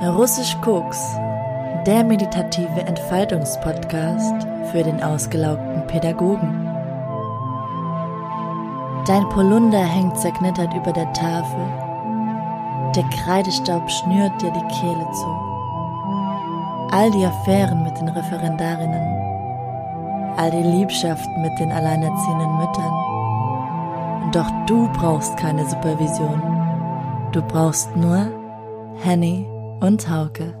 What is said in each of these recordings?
Russisch Koks, der meditative Entfaltungspodcast für den ausgelaugten Pädagogen. Dein Polunder hängt zerknittert über der Tafel. Der Kreidestaub schnürt dir die Kehle zu. All die Affären mit den Referendarinnen. All die Liebschaften mit den alleinerziehenden Müttern. Doch du brauchst keine Supervision. Du brauchst nur Henny und Hauke.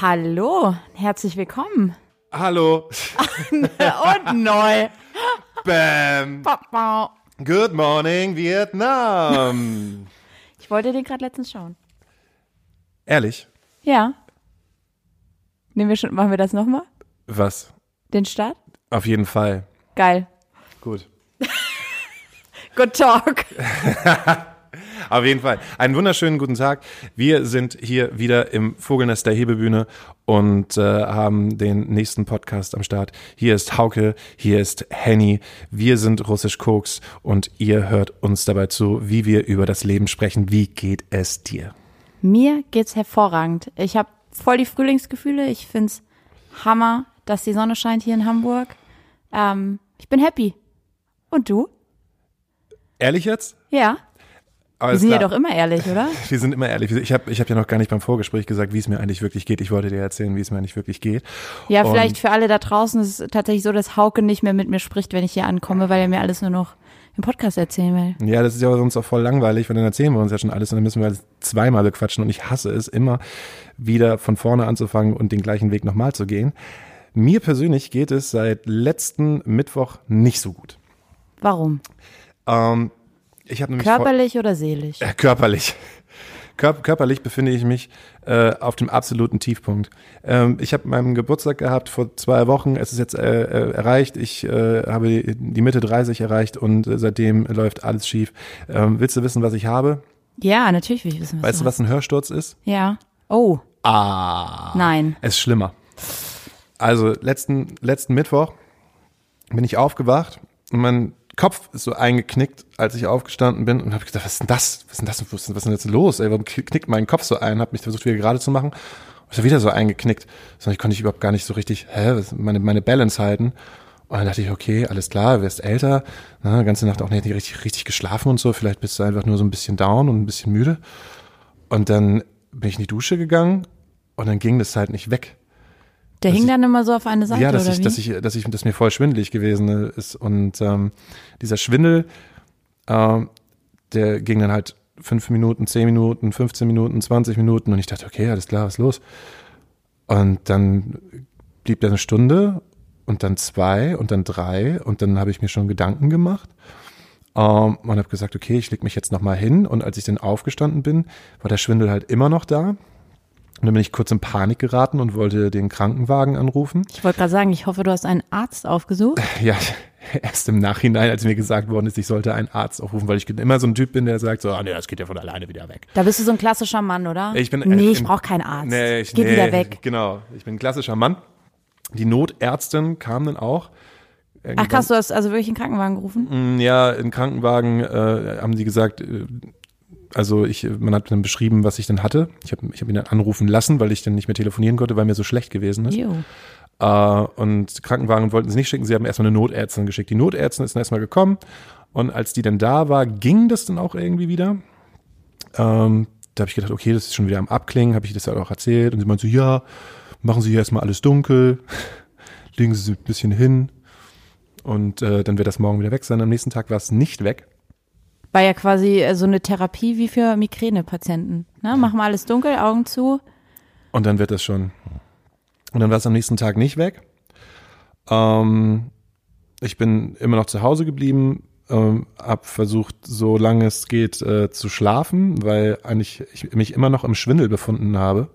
Hallo, herzlich willkommen. Hallo. und neu. Bam. Papa. Good morning, Vietnam. Ich wollte den gerade letztens schauen. Ehrlich? Ja. Nehmen wir schon, machen wir das nochmal? Was? Den Start? Auf jeden Fall. Geil. Gut. Good talk. Auf jeden Fall. Einen wunderschönen guten Tag. Wir sind hier wieder im Vogelnest der Hebebühne und äh, haben den nächsten Podcast am Start. Hier ist Hauke, hier ist Henny. Wir sind Russisch Koks und ihr hört uns dabei zu, wie wir über das Leben sprechen. Wie geht es dir? Mir geht's hervorragend. Ich habe voll die Frühlingsgefühle. Ich find's Hammer, dass die Sonne scheint hier in Hamburg. Ähm, ich bin happy. Und du? Ehrlich jetzt? Ja. Aber Wir sind ja klar. doch immer ehrlich, oder? Wir sind immer ehrlich. Ich habe ich hab ja noch gar nicht beim Vorgespräch gesagt, wie es mir eigentlich wirklich geht. Ich wollte dir erzählen, wie es mir eigentlich wirklich geht. Ja, Und- vielleicht für alle da draußen ist es tatsächlich so, dass Hauke nicht mehr mit mir spricht, wenn ich hier ankomme, weil er mir alles nur noch im Podcast erzählen will. Ja, das ist ja sonst auch voll langweilig, weil dann erzählen wir uns ja schon alles und dann müssen wir alles zweimal bequatschen und ich hasse es, immer wieder von vorne anzufangen und den gleichen Weg nochmal zu gehen. Mir persönlich geht es seit letzten Mittwoch nicht so gut. Warum? Ähm, ich habe nämlich Körperlich oder seelisch? Äh, körperlich. Kör körperlich befinde ich mich äh, auf dem absoluten Tiefpunkt. Ähm, ich habe meinen Geburtstag gehabt vor zwei Wochen. Es ist jetzt äh, äh, erreicht. Ich äh, habe die, die Mitte 30 erreicht und äh, seitdem läuft alles schief. Ähm, willst du wissen, was ich habe? Ja, natürlich will ich wissen, was Weißt du, was ein Hörsturz ist? Ja. Oh, Ah. nein. Es ist schlimmer. Also letzten, letzten Mittwoch bin ich aufgewacht und mein Kopf ist so eingeknickt, als ich aufgestanden bin und habe gedacht, was ist denn das? Was ist denn das? Was ist denn- jetzt los? Ey, warum knickt mein Kopf so ein? Habe mich versucht wieder gerade zu machen und ist wieder so eingeknickt. Sondern ich konnte ich überhaupt gar nicht so richtig, hä, meine, meine Balance halten. Und dann dachte ich, okay, alles klar, wirst älter, na, die ganze Nacht auch nicht richtig, richtig geschlafen und so, vielleicht bist du einfach nur so ein bisschen down und ein bisschen müde. Und dann bin ich in die Dusche gegangen und dann ging das halt nicht weg. Der hing ich- dann immer so auf eine Seite ja, dass ich, dass ich, dass ich, dass mir voll schwindelig gewesen ist. Und ähm, dieser Schwindel, ähm, der ging dann halt fünf Minuten, zehn Minuten, 15 Minuten, 20 Minuten. Und ich dachte, okay, alles klar, was ist los? Und dann blieb da eine Stunde und dann zwei und dann drei. Und dann habe ich mir schon Gedanken gemacht ähm, und habe gesagt, okay, ich leg mich jetzt noch mal hin. Und als ich dann aufgestanden bin, war der Schwindel halt immer noch da. Und dann bin ich kurz in Panik geraten und wollte den Krankenwagen anrufen. ich wollte gerade sagen, ich hoffe, du hast einen Arzt aufgesucht. Ja, erst im Nachhinein, als mir gesagt worden ist, ich sollte einen Arzt aufrufen, weil ich immer so ein Typ bin, der sagt so, ah nee, das geht ja von alleine wieder weg. Da bist du so ein klassischer Mann, oder? Ich bin, nee, ich brauche keinen Arzt. Nee, ich, Geh nee, wieder weg. Genau, ich bin ein klassischer Mann. Die Notärztin kam dann auch. Ach krass, du hast also wirklich einen Krankenwagen gerufen? Mm, Ja, im Krankenwagen äh, haben die gesagt, äh, also ich, man hat dann beschrieben, was ich dann hatte. Ich habe ich hab ihn dann anrufen lassen, weil ich dann nicht mehr telefonieren konnte, weil mir so schlecht gewesen ist. Jo. Äh, und Krankenwagen wollten sie nicht schicken, sie haben erstmal eine Notärztin geschickt. Die Notärztin ist dann erstmal gekommen und als die dann da war, ging das dann auch irgendwie wieder. Ähm, da habe ich gedacht, okay, das ist schon wieder am Abklingen, habe ich das halt auch erzählt und sie meinte so, ja, machen Sie hier erstmal alles dunkel, legen Sie sich ein bisschen hin und äh, dann wird das morgen wieder weg sein. Am nächsten Tag war es nicht weg. War ja quasi äh, so eine Therapie wie für Migränepatienten. Ne? Machen wir alles dunkel, Augen zu. Und dann wird das schon. Und dann war es am nächsten Tag nicht weg. Ähm, ich bin immer noch zu Hause geblieben, ähm, hab versucht, so lange es geht, äh, zu schlafen, weil eigentlich ich mich immer noch im Schwindel befunden habe.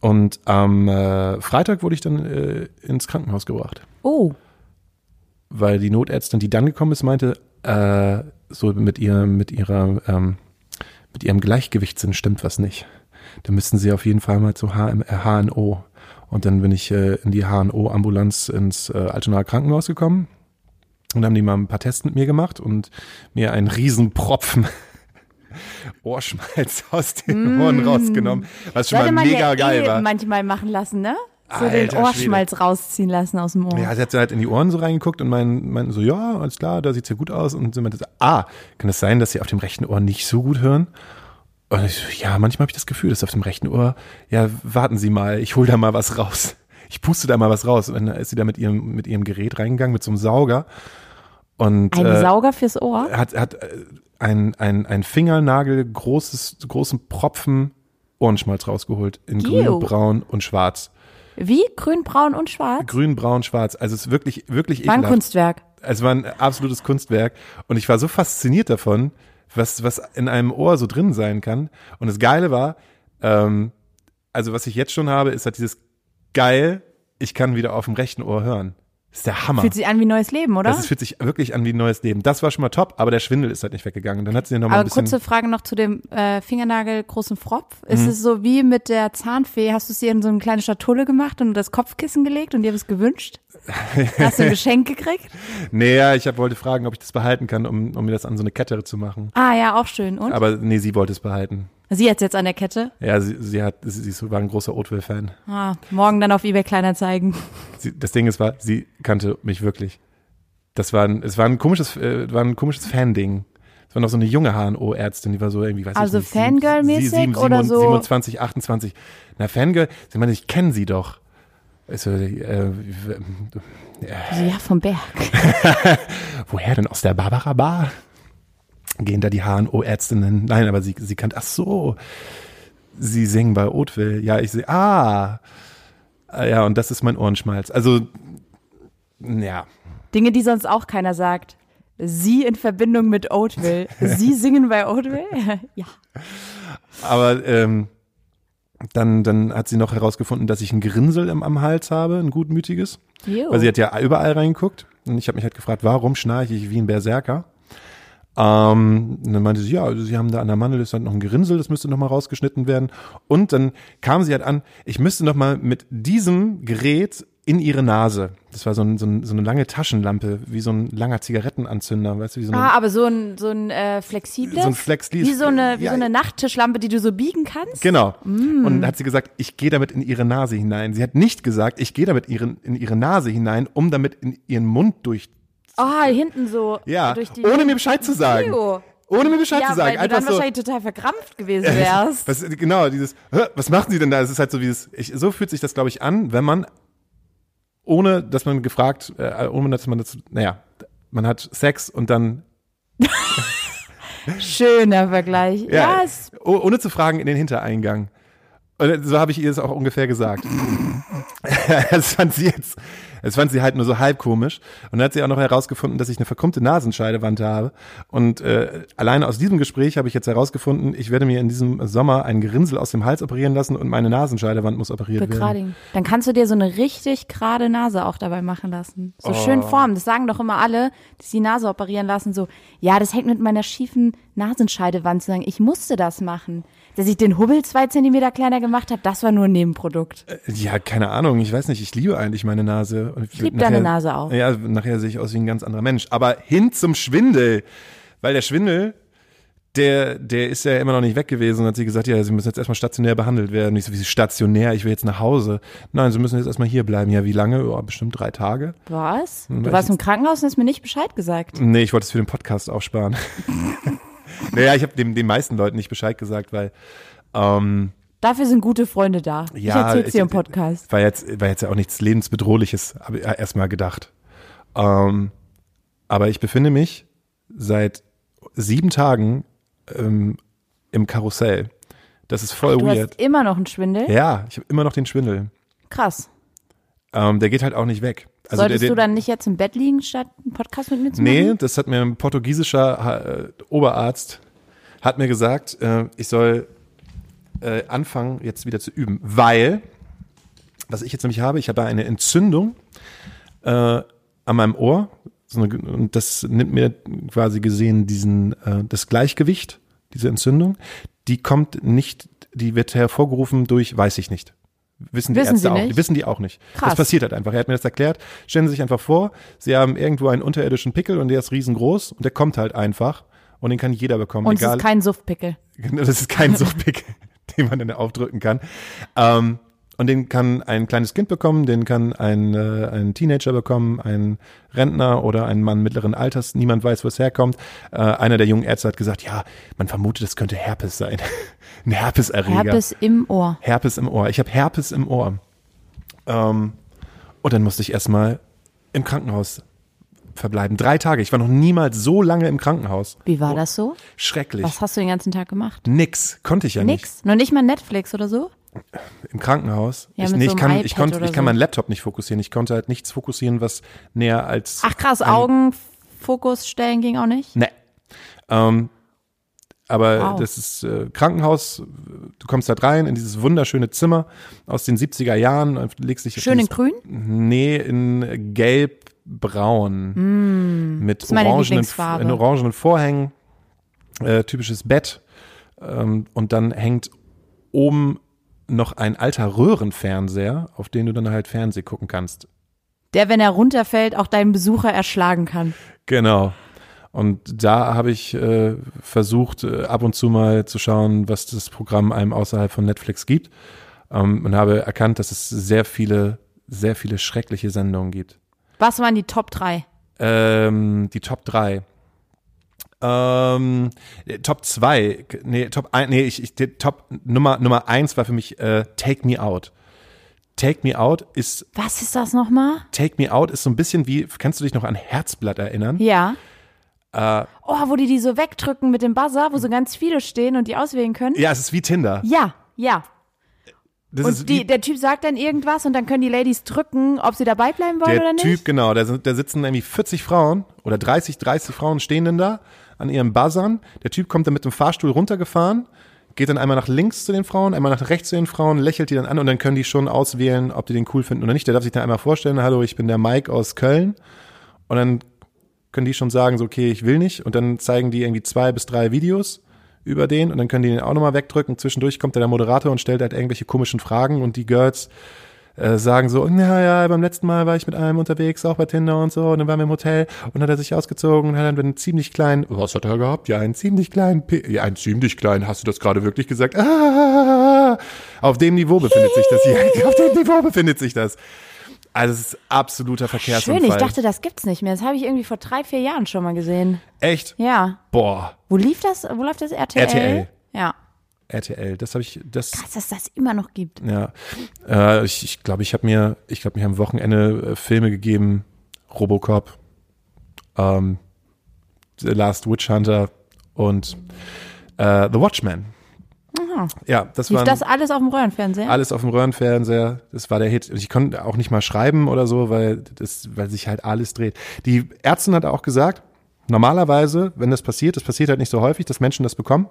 Und am äh, Freitag wurde ich dann äh, ins Krankenhaus gebracht, Oh, weil die Notärztin, die dann gekommen ist, meinte, äh, so mit ihrem, mit ihrer, ähm, mit ihrem Gleichgewichtssinn stimmt was nicht. Da müssten sie auf jeden Fall mal zu HM, äh, HNO. Und dann bin ich äh, in die HNO-Ambulanz ins äh, Altonaer Krankenhaus gekommen. Und haben die mal ein paar Tests mit mir gemacht und mir einen riesen Propfen Ohrschmalz aus den Ohren rausgenommen, was schon mal mega ja geil eh war. manchmal machen lassen, ne? So Alter den Schwede. Ohrschmalz rausziehen lassen aus dem Ohr. Ja, sie hat so halt in die Ohren so reingeguckt und meinen mein so, ja, alles klar, da sieht's ja gut aus. Und sie meinte so, ah, kann es sein, dass sie auf dem rechten Ohr nicht so gut hören? Und ich so, ja, manchmal habe ich das Gefühl, dass auf dem rechten Ohr, ja, warten Sie mal, ich hol da mal was raus. Ich puste da mal was raus. Und dann ist sie da mit ihrem, mit ihrem Gerät reingegangen, mit so einem Sauger. Und Ein äh, Sauger fürs Ohr? hat, hat äh, ein, ein, ein Fingernagel großes, großen Propfen Ohrenschmalz rausgeholt. In Ew. grün, braun und schwarz. Wie? Grün, braun und schwarz? Grün, braun, schwarz. Also es ist wirklich, wirklich War ein ekelhaft. Kunstwerk. Es war ein absolutes Kunstwerk und ich war so fasziniert davon, was, was in einem Ohr so drin sein kann. Und das Geile war, ähm, also was ich jetzt schon habe, ist halt dieses geil, ich kann wieder auf dem rechten Ohr hören. Das ist der Hammer. Fühlt sich an wie neues Leben, oder? das ist, fühlt sich wirklich an wie ein neues Leben. Das war schon mal top, aber der Schwindel ist halt nicht weggegangen. Dann hat sie noch mal ein Aber bisschen. kurze Frage noch zu dem äh, Fingernagel großen Fropf. Ist Mhm. es so wie mit der Zahnfee? Hast du es dir in so eine kleine Schatulle gemacht und das Kopfkissen gelegt und dir was gewünscht? Hast du ein Geschenk gekriegt? nee, ja, ich hab, wollte fragen, ob ich das behalten kann, um, um mir das an so eine Kette zu machen. Ah ja, auch schön. Und? Aber nee, sie wollte es behalten. Sie hat jetzt an der Kette. Ja, sie, sie hat, sie, sie war ein großer Oatville-Fan. Ah, morgen dann auf eBay Kleinanzeigen. Sie, das Ding ist, war, sie kannte mich wirklich. Das war ein, es war ein komisches, äh, war ein komisches Fan-Ding. Es war noch so eine junge HNO-Ärztin, die war so irgendwie, weiß Also ich nicht. Fangirl-mäßig sieben- sieben- oder so? 27, 28. Na, Fangirl, sie meinte, ich kenne sie doch. Also, äh, So, ja, vom Berg. woher denn? Aus der Barbara Bar? Gehen da die HNO-Ärztinnen? Nein, aber sie, sie kannte, ach so, sie singen bei Oatville. Ja, ich sehe, ah. Ah, Ja, und das ist mein Ohrenschmalz. Also, ja. Dinge, die sonst auch keiner sagt. Sie in Verbindung mit Oatville. Sie singen bei Oatville? ja. Aber ähm, dann, dann hat sie noch herausgefunden, dass ich ein Grinsel im, am Hals habe, ein gutmütiges. Jo. Weil sie hat ja überall reingeguckt. Und ich habe mich halt gefragt, warum schnarche ich wie ein Berserker? Ähm, und dann meinte sie, ja, also sie haben da an der Mandel ist halt noch ein Gerinnsel, das müsste noch mal rausgeschnitten werden. Und dann kam sie halt an, ich müsste noch mal mit diesem Gerät in ihre Nase. Das war so, ein, so, ein, so eine lange Taschenlampe, wie so ein langer Zigarettenanzünder, weißt du, wie so eine, Ah, aber so ein, so ein äh, flexibles? so ein Flexli. Wie so eine, wie Ja, so eine Nachttischlampe, die du so biegen kannst? Genau. Mm. Und dann hat sie gesagt, ich gehe damit in ihre Nase hinein. Sie hat nicht gesagt, ich gehe damit ihren, in ihre Nase hinein, um damit in ihren Mund durch. Ah, hinten so. Ja, die ohne mir Bescheid zu sagen. Ew. Ohne mir Bescheid Ja, zu sagen. weil du dann so. wahrscheinlich total verkrampft gewesen wärst. Was, genau, dieses, "Hä, was machen Sie denn da? Es ist halt so wie das, ich, so fühlt sich das, glaube ich, an, wenn man, ohne dass man gefragt, äh, ohne dass man das, naja, man hat Sex und dann, Schöner Vergleich. Ja, es, oh, ohne zu fragen in den Hintereingang. Und so habe ich ihr das auch ungefähr gesagt. das fand sie jetzt, das fand sie halt nur so halb komisch. Und dann hat sie auch noch herausgefunden, dass ich eine verkrummte Nasenscheidewand habe. Und äh, alleine aus diesem Gespräch habe ich jetzt herausgefunden, ich werde mir in diesem Sommer ein Gerinnsel aus dem Hals operieren lassen und meine Nasenscheidewand muss operiert werden. Begradigen. Dann kannst du dir so eine richtig gerade Nase auch dabei machen lassen. So schön Oh. formen. Das sagen doch immer alle, die die Nase operieren lassen. So, ja, das hängt mit meiner schiefen Nasenscheidewand zusammen. Ich musste das machen. Dass ich den Hubbel zwei Zentimeter kleiner gemacht habe, das war nur ein Nebenprodukt. Ja, keine Ahnung, ich weiß nicht, ich liebe eigentlich meine Nase. Und Ich liebe deine Nase auch. Ja, nachher sehe ich aus wie ein ganz anderer Mensch. Aber hin zum Schwindel. Weil der Schwindel, der, der ist ja immer noch nicht weg gewesen. Und hat sie gesagt, ja, sie müssen jetzt erstmal stationär behandelt werden. Ich so, wie stationär, ich will jetzt nach Hause. Nein, sie müssen jetzt erstmal hier bleiben. Ja, wie lange? Oh, bestimmt drei Tage. Was? Hm, Du warst im Krankenhaus und hast mir nicht Bescheid gesagt. Nee, ich wollte es für den Podcast aufsparen. naja, ich habe den meisten Leuten nicht Bescheid gesagt, weil ähm, Dafür sind gute Freunde da. ich Ja, erzähl's dir ich- im Podcast. war jetzt, war jetzt ja auch nichts lebensbedrohliches, habe ich erstmal gedacht. Ähm, aber ich befinde mich seit sieben Tagen ähm, im Karussell. Das ist voll Du weird. hast immer noch einen Schwindel? Ja, ich habe immer noch den Schwindel. Krass. Ähm, der geht halt auch nicht weg. Also Solltest der, du der, dann nicht jetzt im Bett liegen, statt einen Podcast mit mir zu machen? Nee, das hat mir ein portugiesischer äh, Oberarzt hat mir gesagt, äh, ich soll äh, anfangen, jetzt wieder zu üben, weil was ich jetzt nämlich habe, ich habe eine Entzündung äh, an meinem Ohr so eine, und das nimmt mir quasi gesehen diesen äh, das Gleichgewicht, diese Entzündung, die kommt nicht, die wird hervorgerufen durch, weiß ich nicht. Wissen die Wissen Ärzte sie auch nicht? Wissen die auch nicht. Krass. Das passiert halt einfach. Er hat mir das erklärt. Stellen Sie sich einfach vor, Sie haben irgendwo einen unterirdischen Pickel und der ist riesengroß und der kommt halt einfach und den kann jeder bekommen. Und es egal, ist kein Suftpickel. das ist kein Suchtpick, den man dann aufdrücken kann. Ähm, und den kann ein kleines Kind bekommen, den kann ein, äh, ein Teenager bekommen, ein Rentner oder ein Mann mittleren Alters. Niemand weiß, wo es herkommt. Äh, einer der jungen Ärzte hat gesagt, ja, man vermutet, es könnte Herpes sein. ein Herpeserreger. Herpes im Ohr. Herpes im Ohr. Ich habe Herpes im Ohr. Ähm, und dann musste ich erstmal im Krankenhaus verbleiben. Drei Tage. Ich war noch niemals so lange im Krankenhaus. Wie war das so? Schrecklich. Was hast du den ganzen Tag gemacht? Nix. Konnte ich ja nicht. Nix. Noch nicht mal Netflix oder so? Im Krankenhaus. Ja, ich, mit nee, so ich kann, ich konnte, ich kann so. meinen Laptop nicht fokussieren. Ich konnte halt nichts fokussieren, was näher als. Ach krass, Augenfokus stellen ging auch nicht? Ne. Ähm, aber Wow. das ist äh, Krankenhaus. Du kommst halt rein in dieses wunderschöne Zimmer aus den 70er Jahren, und legst dich Schön in grün? Nee, in gelb-braun. mit Mm. meine orangenen, in orangenen Vorhängen. Äh, typisches Bett. Ähm, und dann hängt oben noch ein alter Röhrenfernseher, auf den du dann halt Fernseh gucken kannst. Der, wenn er runterfällt, auch deinen Besucher erschlagen kann. Genau. Und da habe ich äh, versucht, äh, ab und zu mal zu schauen, was das Programm einem außerhalb von Netflix gibt. Ähm, und habe erkannt, dass es sehr viele, sehr viele schreckliche Sendungen gibt. Was waren die Top 3? Ähm, die Top 3. Ähm, äh, Top 2, nee, Top 1, nee, ich, ich, Top Nummer, Nummer 1 war für mich äh, Take Me Out. Take Me Out ist, Was ist das nochmal? Take Me Out ist so ein bisschen wie, kannst du dich noch an Herzblatt erinnern? Ja. Äh, Oh, wo die die so wegdrücken mit dem Buzzer, wo so ganz viele stehen und die auswählen können? ja, es ist wie Tinder. Ja, ja. Das Und die, der Typ sagt dann irgendwas und dann können die Ladies drücken, ob sie dabei bleiben wollen oder Der nicht. Typ, genau, da, sind, da sitzen irgendwie 40 Frauen oder 30, 30 Frauen stehen denn da an ihren Buzzern. Der Typ kommt dann mit dem Fahrstuhl runtergefahren, geht dann einmal nach links zu den Frauen, einmal nach rechts zu den Frauen, lächelt die dann an und dann können die schon auswählen, ob die den cool finden oder nicht. Der darf sich dann einmal vorstellen, hallo, ich bin der Mike aus Köln. Und dann können die schon sagen, so, okay, ich will nicht. Und dann zeigen die irgendwie zwei bis drei Videos über den und dann können die den auch nochmal wegdrücken. Zwischendurch kommt dann der Moderator und stellt halt irgendwelche komischen Fragen und die Girls äh, sagen so, naja, beim letzten Mal war ich mit einem unterwegs, auch bei Tinder und so, und dann waren wir im Hotel und hat er sich ausgezogen und hat dann einen ziemlich kleinen, was hat er gehabt? Ja, einen ziemlich kleinen, P ja, einen ziemlich kleinen, hast du das gerade wirklich gesagt? Ah, auf dem Niveau befindet sich das hier, auf dem Niveau befindet sich das. Also es ist absoluter Verkehrsunfall. Schön, ich dachte, das gibt's nicht mehr. Das habe ich irgendwie vor drei, vier Jahren schon mal gesehen. Echt? Ja. Boah, Wo lief das? Wo läuft das? RTL? RTL. Ja. RTL, das habe ich, das, Krass, dass das immer noch gibt. ja, äh, ich ich, glaube, ich habe mir, ich glaube, mir am Wochenende äh, Filme gegeben, Robocop, ähm, The Last Witch Hunter und äh, The Watchmen. Ja, das war das alles auf dem Röhrenfernseher? alles auf dem Röhrenfernseher. Das war der Hit. Und ich konnte auch nicht mal schreiben oder so, weil das, weil sich halt alles dreht. Die Ärztin hat auch gesagt, normalerweise, wenn das passiert, das passiert halt nicht so häufig, dass Menschen das bekommen.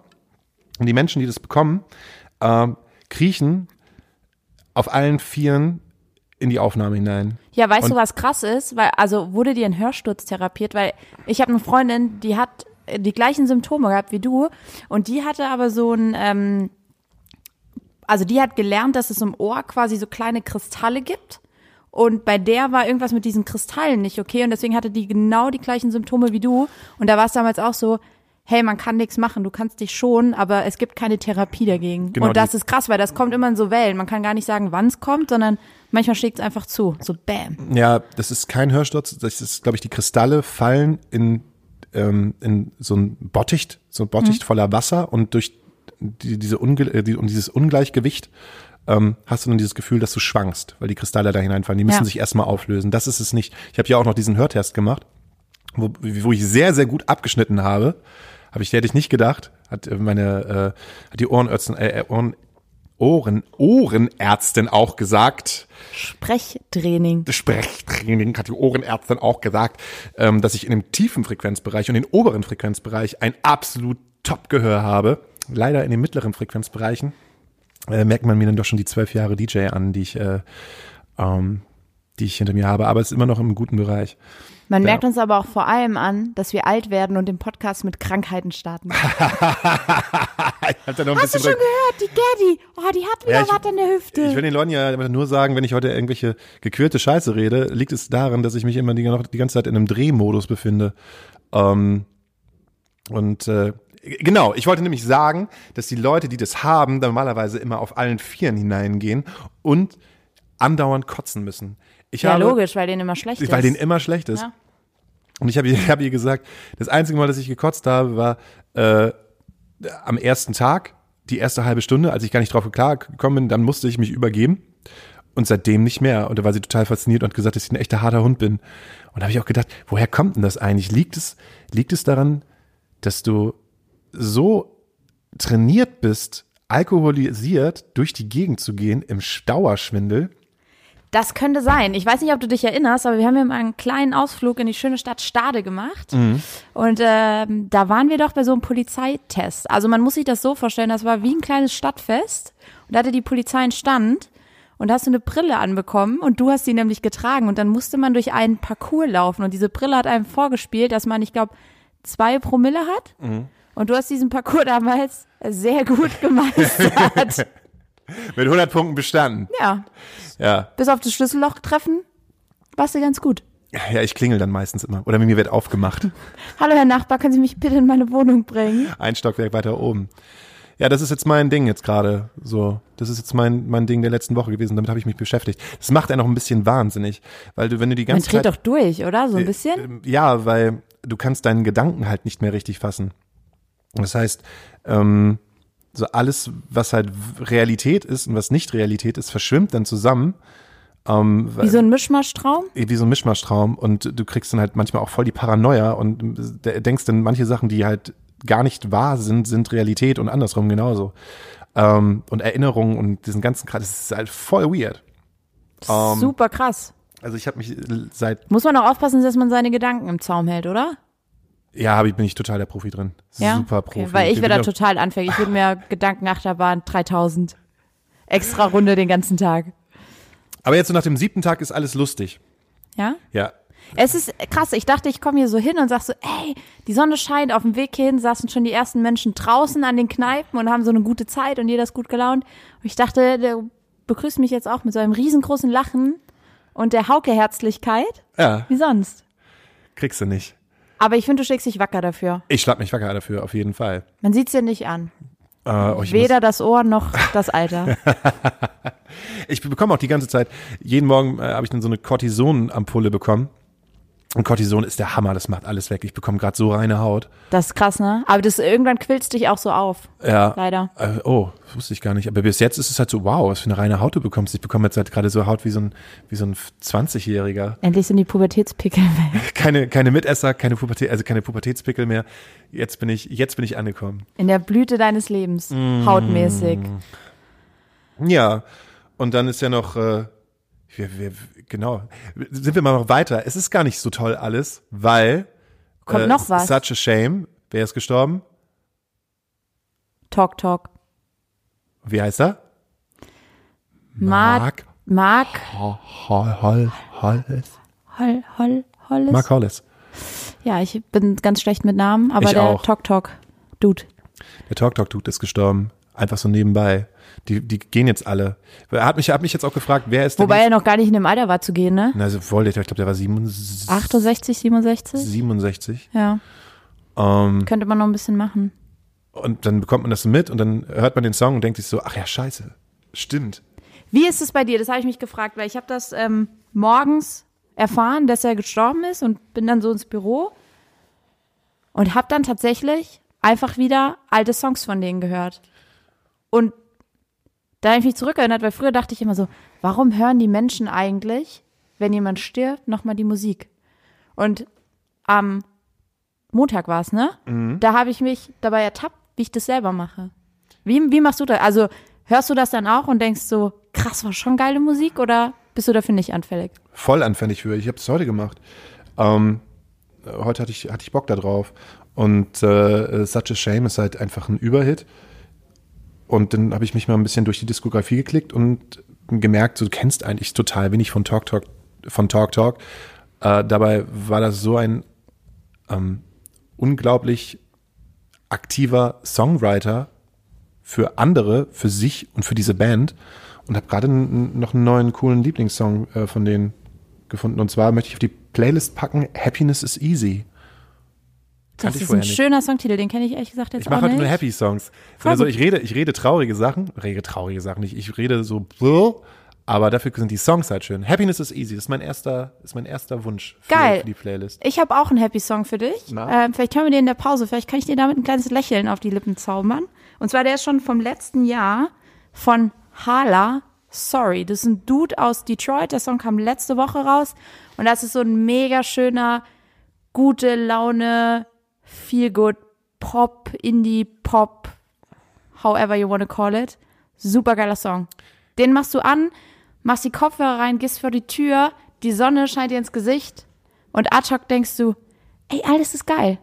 Und die Menschen, die das bekommen, ähm, kriechen auf allen Vieren in die Aufnahme hinein. Ja, weißt Und- du, was krass ist? Weil, also wurde dir ein Hörsturz therapiert? Weil ich habe eine Freundin, die hat äh, die gleichen Symptome gehabt wie du und die hatte aber so ein, ähm, also die hat gelernt, dass es im Ohr quasi so kleine Kristalle gibt. Und bei der war irgendwas mit diesen Kristallen nicht okay und deswegen hatte die genau die gleichen Symptome wie du. Und da war es damals auch so, hey, man kann nichts machen, du kannst dich schon, aber es gibt keine Therapie dagegen. Genau, und das ist krass, weil das kommt immer in so Wellen. Man kann gar nicht sagen, wann es kommt, sondern manchmal schlägt es einfach zu. So bam. Ja, das ist kein Hörsturz. Das ist, glaube ich, die Kristalle fallen in, ähm, in so ein Botticht, so ein Botticht voller Wasser und durch die, diese Unge äh, die, und dieses Ungleichgewicht ähm, hast du dann dieses Gefühl, dass du schwankst, weil die Kristalle da hineinfallen. Die müssen Ja. sich erstmal auflösen. Das ist es nicht. Ich habe ja auch noch diesen Hörtest gemacht, wo, wo ich sehr, sehr gut abgeschnitten habe. Habe ich, hätte ich nicht gedacht. Hat äh, meine, äh, hat die Ohrenärztin, äh, äh, Ohren, Ohren, Ohrenärztin auch gesagt. Sprechtraining. Sprechtraining hat die Ohrenärztin auch gesagt, ähm, dass ich in dem tiefen Frequenzbereich und den oberen Frequenzbereich ein absolut Top-Gehör habe. Leider in den mittleren Frequenzbereichen äh, merkt man mir dann doch schon die zwölf Jahre DJ an, die ich, äh, ähm, die ich hinter mir habe. Aber es ist immer noch im guten Bereich. Man Ja. merkt uns aber auch vor allem an, dass wir alt werden und den Podcast mit Krankheiten starten. Ich hab da noch ein Hast du schon gehört? Die Gaddy. Oh, die hat wieder Ja, was an der Hüfte. Ich will den Leuten ja nur sagen, wenn ich heute irgendwelche gequirlte Scheiße rede, liegt es daran, dass ich mich immer die, noch die ganze Zeit in einem Drehmodus befinde. Ähm, Und äh, genau, ich wollte nämlich sagen, dass die Leute, die das haben, normalerweise immer auf allen Vieren hineingehen und andauernd kotzen müssen. Ich Ja, habe, logisch, weil denen immer schlecht ist. Weil denen immer schlecht ist. Ja. Und ich habe ihr, hab ihr gesagt, das einzige Mal, dass ich gekotzt habe, war äh, am ersten Tag, die erste halbe Stunde, als ich gar nicht drauf klar gekommen bin, dann musste ich mich übergeben. Und seitdem nicht mehr. Und da war sie total fasziniert und hat gesagt, dass ich ein echter harter Hund bin. Und da habe ich auch gedacht, woher kommt denn das eigentlich? Liegt es, liegt es daran, dass du so trainiert bist, alkoholisiert durch die Gegend zu gehen im Dauerschwindel? Das könnte sein. Ich weiß nicht, ob du dich erinnerst, aber wir haben ja mal einen kleinen Ausflug in die schöne Stadt Stade gemacht. Und ähm, da waren wir doch bei so einem Polizeitest. Also man muss sich das so vorstellen, das war wie ein kleines Stadtfest. Und da hatte die Polizei einen Stand und da hast du eine Brille anbekommen und du hast sie nämlich getragen. Und dann musste man durch einen Parcours laufen. Und diese Brille hat einem vorgespielt, dass man, ich glaube, zwei Promille hat. Und du hast diesen Parcours damals sehr gut gemeistert. Mit 100 Punkten bestanden. ja, Ja. bis auf das Schlüsselloch treffen, warst du ganz gut. Ja, ich klingel dann meistens immer. Oder mir wird aufgemacht. Hallo Herr Nachbar, können Sie mich bitte in meine Wohnung bringen? Ein Stockwerk weiter oben. Ja, das ist jetzt mein Ding jetzt gerade. So, das ist jetzt mein mein Ding der letzten Woche gewesen. Damit habe ich mich beschäftigt. Das macht einen auch ein bisschen wahnsinnig, weil du, wenn du die Man ganze dreht Zeit, doch durch, oder? So ein bisschen? Ähm, ja, weil du kannst deinen Gedanken halt nicht mehr richtig fassen. Das heißt, ähm, so alles, was halt Realität ist und was nicht Realität ist, verschwimmt dann zusammen. Ähm, Wie so ein Mischmaschtraum? wie so ein Mischmaschtraum und du kriegst dann halt manchmal auch voll die Paranoia und de- denkst dann manche Sachen, die halt gar nicht wahr sind, sind Realität und andersrum genauso. Ähm, und Erinnerungen und diesen ganzen Kram, das ist halt voll weird. Ähm, Super krass. Also ich habe mich seit, Muss man auch aufpassen, dass man seine Gedanken im Zaum hält, oder? Ja, hab ich, bin ich total der Profi drin. Ja? Super Okay, Profi. weil ich wäre da total anfällig. Ich würde mir Gedankenachterbahn 3000. Extra Runde den ganzen Tag. Aber jetzt so nach dem siebten Tag ist alles lustig. Ja? Ja. Es ist krass. Ich dachte, ich komme hier so hin und sag so, ey, die Sonne scheint. Auf dem Weg hin saßen schon die ersten Menschen draußen an den Kneipen und haben so eine gute Zeit und jeder ist gut gelaunt. Und ich dachte, der begrüßt mich jetzt auch mit so einem riesengroßen Lachen und der Hauke-Herzlichkeit. Ja, Wie sonst. kriegst du nicht. Aber ich finde, du schlägst dich wacker dafür. Ich schlag mich wacker dafür, auf jeden Fall. Man sieht's dir nicht an. Äh, oh, Weder das Ohr noch das Alter. ich bekomme auch die ganze Zeit, jeden Morgen äh, habe ich dann so eine Cortison-Ampulle bekommen. Und Cortison ist der Hammer, das macht alles weg. Ich bekomme gerade so reine Haut. Das ist krass, ne? Aber das irgendwann quillst dich auch so auf. Ja. Leider. Äh, oh, das wusste ich gar nicht. Aber bis jetzt ist es halt so, wow, was für eine reine Haut du bekommst. Ich bekomme jetzt halt gerade so Haut wie so ein, wie so ein 20-Jähriger. Endlich sind die Pubertätspickel weg. Keine, keine Mitesser, keine Pubertät, also keine Pubertätspickel mehr. Jetzt bin ich, jetzt bin ich angekommen. In der Blüte deines Lebens. Mm. Hautmäßig. Ja. Und dann ist ja noch, äh, wir, wir, genau, sind wir mal noch weiter. Es ist gar nicht so toll alles, weil Kommt äh, noch was. Such a shame. Wer ist gestorben? Talk, talk. Wie heißt er? Mark. Mark. Hol, Hol, Hollis. Hol, Hol, Hollis. Mark Hollis. Ja, ich bin ganz schlecht mit Namen, aber Ich der auch. Talk, talk. Dude. Der Talk Talk Dude ist gestorben. Einfach so nebenbei. Die, die gehen jetzt alle. Er hat mich, hat mich jetzt auch gefragt, wer ist Wobei er noch gar nicht in dem Alter war zu gehen, ne? Na, also voll, ich glaube, der war 67. 68, 67? 67. Ja. Ähm, Könnte man noch ein bisschen machen. und dann bekommt man das mit und dann hört man den Song und denkt sich so, ach ja, scheiße. Stimmt. Wie ist es bei dir? Das habe ich mich gefragt, weil ich habe das ähm, morgens erfahren, dass er gestorben ist und bin dann so ins Büro und habe dann tatsächlich einfach wieder alte Songs von denen gehört. Und da habe ich mich zurückerinnert, weil früher dachte ich immer so, warum hören die Menschen eigentlich, wenn jemand stirbt, nochmal die Musik? Und am Montag war es, ne? Da habe ich mich dabei ertappt, wie ich das selber mache. Wie, wie machst du das? Also hörst du das dann auch und denkst so, krass, war schon geile Musik oder bist du dafür nicht anfällig? Voll anfällig für. Ich habe es heute gemacht. Ähm, heute hatte ich, hatte ich Bock da drauf. Und äh, Such a Shame ist halt einfach ein Überhit. Und dann habe ich mich mal ein bisschen durch die Diskografie geklickt und gemerkt, so, du kennst eigentlich total wenig von Talk Talk, von Talk Talk. Äh, dabei war das so ein ähm, unglaublich aktiver Songwriter für andere, für sich und für diese Band und habe gerade noch einen neuen coolen Lieblingssong äh, von denen gefunden. Und zwar möchte ich auf die Playlist packen Happiness is Easy. Das Kannte ich ist ein nicht. schöner Songtitel, den kenne ich ehrlich gesagt jetzt Ich auch mache heute nicht. nur Happy Songs. Also ich rede, ich rede traurige Sachen, rede traurige Sachen nicht. Ich rede so, aber dafür sind die Songs halt schön. Happiness is easy. Das ist mein erster, ist mein erster Wunsch für, Geil. für die Playlist. Ich habe auch einen Happy Song für dich. Ähm, vielleicht hören wir den in der Pause. Vielleicht kann ich dir damit ein kleines Lächeln auf die Lippen zaubern. Und zwar der ist schon vom letzten Jahr von Hala. Sorry, das ist ein Dude aus Detroit. Der Song kam letzte Woche raus. Und das ist so ein mega schöner, gute Laune, feel good Pop, Indie Pop, however you wanna call it. Super geiler Song. Den machst du an, machst die Kopfhörer rein, gehst vor die Tür, die Sonne scheint dir ins Gesicht und ad hoc denkst du, ey, alles ist geil.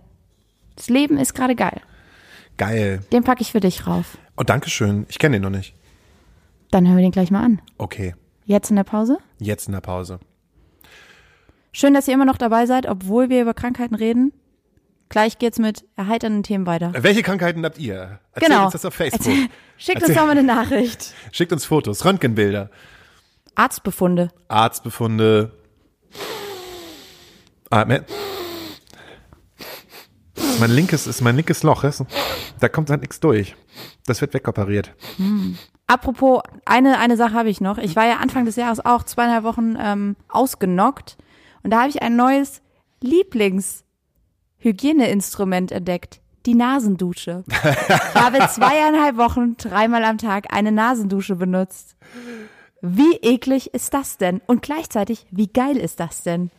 Das Leben ist gerade geil. Geil. Den packe ich für dich rauf. Oh, Dankeschön. Ich kenne den noch nicht. Dann hören wir den gleich mal an. Okay. Jetzt in der Pause. Jetzt in der Pause. Schön, dass ihr immer noch dabei seid, obwohl wir über Krankheiten reden. Gleich geht's mit erheiternden Themen weiter. Welche Krankheiten habt ihr? Erzählt Genau. uns das auf Facebook. Erzähl- Schickt uns Erzähl- doch mal eine Nachricht. Schickt uns Fotos, Röntgenbilder, Arztbefunde. Arztbefunde. Ah, me- Das ist mein linkes, ist mein linkes Loch. Da kommt halt nichts durch. Das wird wegoperiert. Apropos, eine, eine Sache habe ich noch. Ich war ja Anfang des Jahres auch zweieinhalb Wochen ähm, ausgenockt und da habe ich ein neues Lieblingshygieneinstrument entdeckt. Die Nasendusche. Ich habe zweieinhalb Wochen dreimal am Tag eine Nasendusche benutzt. Wie eklig ist das denn? Und gleichzeitig, wie geil ist das denn?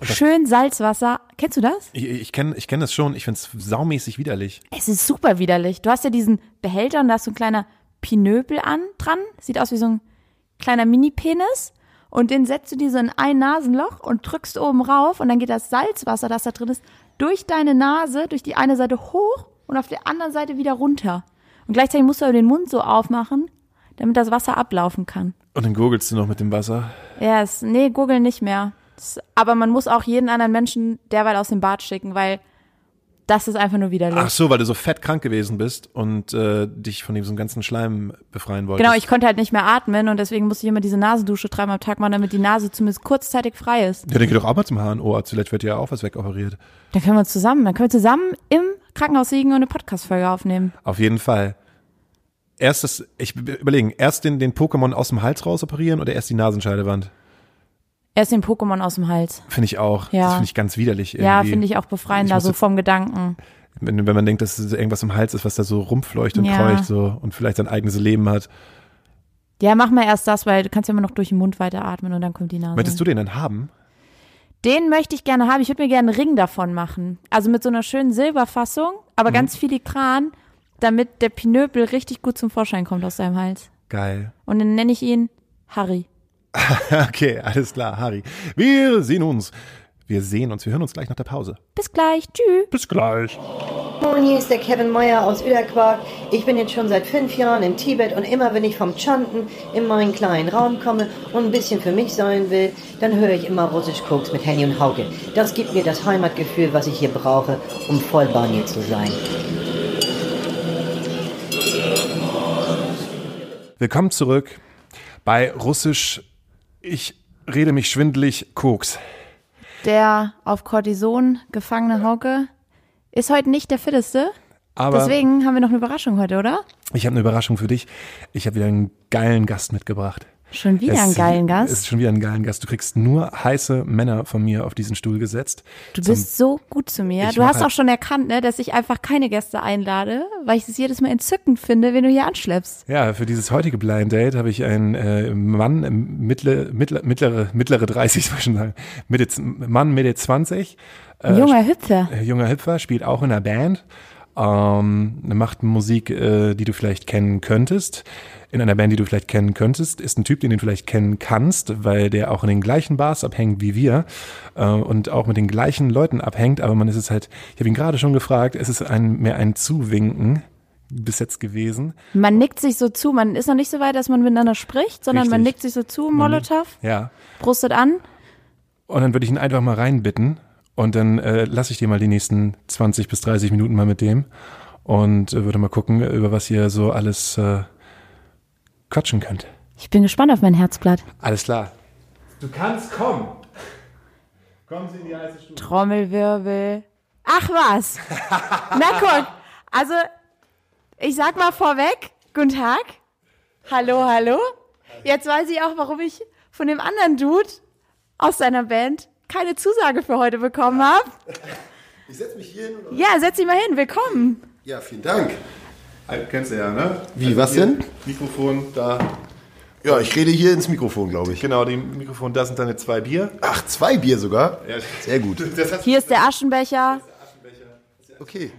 Schön Salzwasser. Kennst du das? Ich, ich kenne ich kenn das schon. Ich finde es saumäßig widerlich. Es ist super widerlich. Du hast ja diesen Behälter und da ist so ein kleiner Pinöpel an dran. Sieht aus wie so ein kleiner Mini-Penis. Und den setzt du dir so in ein Nasenloch und drückst oben rauf und dann geht das Salzwasser, das da drin ist, durch deine Nase, durch die eine Seite hoch und auf der anderen Seite wieder runter. Und gleichzeitig musst du aber den Mund so aufmachen, damit das Wasser ablaufen kann. Und dann gurgelst du noch mit dem Wasser. Ja, es, nee, googeln nicht mehr. Aber man muss auch jeden anderen Menschen derweil aus dem Bad schicken, weil das ist einfach nur widerlich. Ach so, weil du so fett krank gewesen bist und äh, dich von diesem ganzen Schleim befreien wolltest. Genau, ich konnte halt nicht mehr atmen und deswegen musste ich immer diese Nasendusche dreimal am Tag machen, damit die Nase zumindest kurzzeitig frei ist. Ja, dann geh doch auch mal zum HNO. Zuletzt wird ja auch was wegoperiert. Dann können wir uns zusammen, dann können wir zusammen im Krankenhaus liegen und eine Podcast-Folge aufnehmen. Auf jeden Fall. Erst das, ich überlegen, erst den, den Pokémon aus dem Hals raus operieren oder erst die Nasenscheidewand? Erst den Pokémon aus dem Hals. Finde ich auch. Ja. Das finde ich ganz widerlich irgendwie. Ja, finde ich auch befreiender, Ich so vom Gedanken. Wenn, wenn man denkt, dass es irgendwas im Hals ist, was da so rumfleucht und Ja. kreucht so und vielleicht sein eigenes Leben hat. Ja, mach mal erst das, weil du kannst ja immer noch durch den Mund weiteratmen und dann kommt die Nase. Möchtest du den dann haben? Den möchte ich gerne haben. Ich würde mir gerne einen Ring davon machen. Also mit so einer schönen Silberfassung, aber ganz filigran, damit der Pinöpel richtig gut zum Vorschein kommt aus deinem Hals. Geil. Und dann nenne ich ihn Harry. Okay, alles klar, Harry. Wir sehen uns. Wir sehen uns. Wir hören uns gleich nach der Pause. Bis gleich. Tschüss. Bis gleich. Moin, hier ist der Kevin Meyer aus Uederquark. Ich bin jetzt schon seit fünf Jahren in Tibet und immer wenn ich vom Chanten in meinen kleinen Raum komme und ein bisschen für mich sein will, dann höre ich immer Russisch Koks mit Henny und Hauke. Das gibt mir das Heimatgefühl, was ich hier brauche, um voll bei mir zu sein. Willkommen zurück bei Russisch. Ich rede mich schwindelig Koks. Der auf Cortison gefangene Hauke ist heute nicht der fitteste. Aber Deswegen haben wir noch eine Überraschung heute, oder? ich habe eine Überraschung für dich. Ich habe wieder einen geilen Gast mitgebracht. Schon wieder Es einen geilen Es ist Gast. schon wieder ein geilen Gast. Du kriegst nur heiße Männer von mir auf diesen Stuhl gesetzt. Du Zum- bist so gut zu mir. Ich Du hast halt- auch schon erkannt, ne, dass ich einfach keine Gäste einlade, weil ich es jedes Mal entzückend finde, wenn du hier anschleppst. Ja, für dieses heutige Blind Date habe ich einen äh, Mann, im mittler, mittler, mittlere, mittlere 30, soll ich schon sagen, Mitte, Mann Mitte 20, Ein junger Hüpfer. äh, junger Hüpfer, spielt auch in einer Band, ähm, macht Musik, äh, die du vielleicht kennen könntest, in einer Band, die du vielleicht kennen könntest, ist ein Typ, den du vielleicht kennen kannst, weil der auch in den gleichen Bars abhängt wie wir äh, und auch mit den gleichen Leuten abhängt, aber man ist es halt, ich habe ihn gerade schon gefragt, es ist ein, mehr ein Zuwinken bis jetzt gewesen. Man nickt sich so zu. Man ist noch nicht so weit, dass man miteinander spricht, sondern man Richtig. nickt sich so zu, Molotow, Ja. brustet an. Und dann würde ich ihn einfach mal reinbitten und dann äh, lasse ich dir mal die nächsten 20 bis 30 Minuten mal mit dem und äh, würde mal gucken, über was ihr so alles äh, quatschen könnt. Ich bin gespannt auf mein Herzblatt. Alles klar. Du kannst kommen. Kommen Sie in die heiße Stube. Trommelwirbel. Ach was. Na guck. Also, ich sag mal vorweg, guten Tag. Hallo, hallo. Jetzt weiß ich auch, warum ich von dem anderen Dude aus seiner Band keine Zusage für heute bekommen habe. Ich setze mich hier hin. und- Ja, setz dich mal hin. Willkommen. Ja, vielen Dank. Also, kennst du ja, ne? Wie, was hier, denn? Mikrofon, da. Ja, ich rede hier ins Mikrofon, glaube ich. Genau, die Mikrofon, da sind deine zwei Bier. Ach, zwei Bier sogar? Ja. Sehr gut. Das hast Hier ist der Aschenbecher. Okay.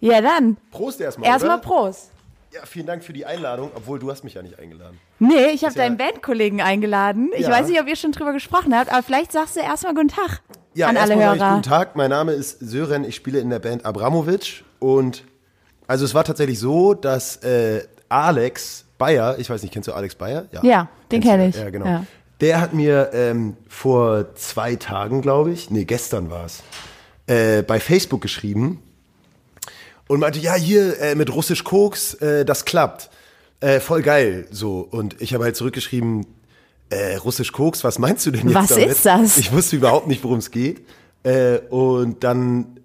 Ja, dann. Prost erstmal. Erstmal oder? Prost. Ja, vielen Dank für die Einladung, obwohl du hast mich ja nicht eingeladen. Nee, ich habe ja- deinen Bandkollegen eingeladen. Ich Ja. weiß nicht, ob ihr schon drüber gesprochen habt, aber vielleicht sagst du erstmal guten Tag Ja, an alle Hörer. guten Tag. Mein Name ist Sören. Ich spiele in der Band Abramovic. Und also es war tatsächlich so, dass äh, Alex Bayer, ich weiß nicht, kennst du Alex Bayer? Ja, den Kennst du, kenn ich. Ja, genau. Ja. Der hat mir ähm, vor zwei Tagen, glaube ich, nee, gestern war es, äh, bei Facebook geschrieben und meinte, ja, hier äh, mit Russisch Koks, äh, das klappt. Äh, voll geil, so. Und ich habe halt zurückgeschrieben, äh, Russisch Koks, was meinst du denn jetzt Was damit? ist das? Ich wusste überhaupt nicht, worum es geht. Äh, und dann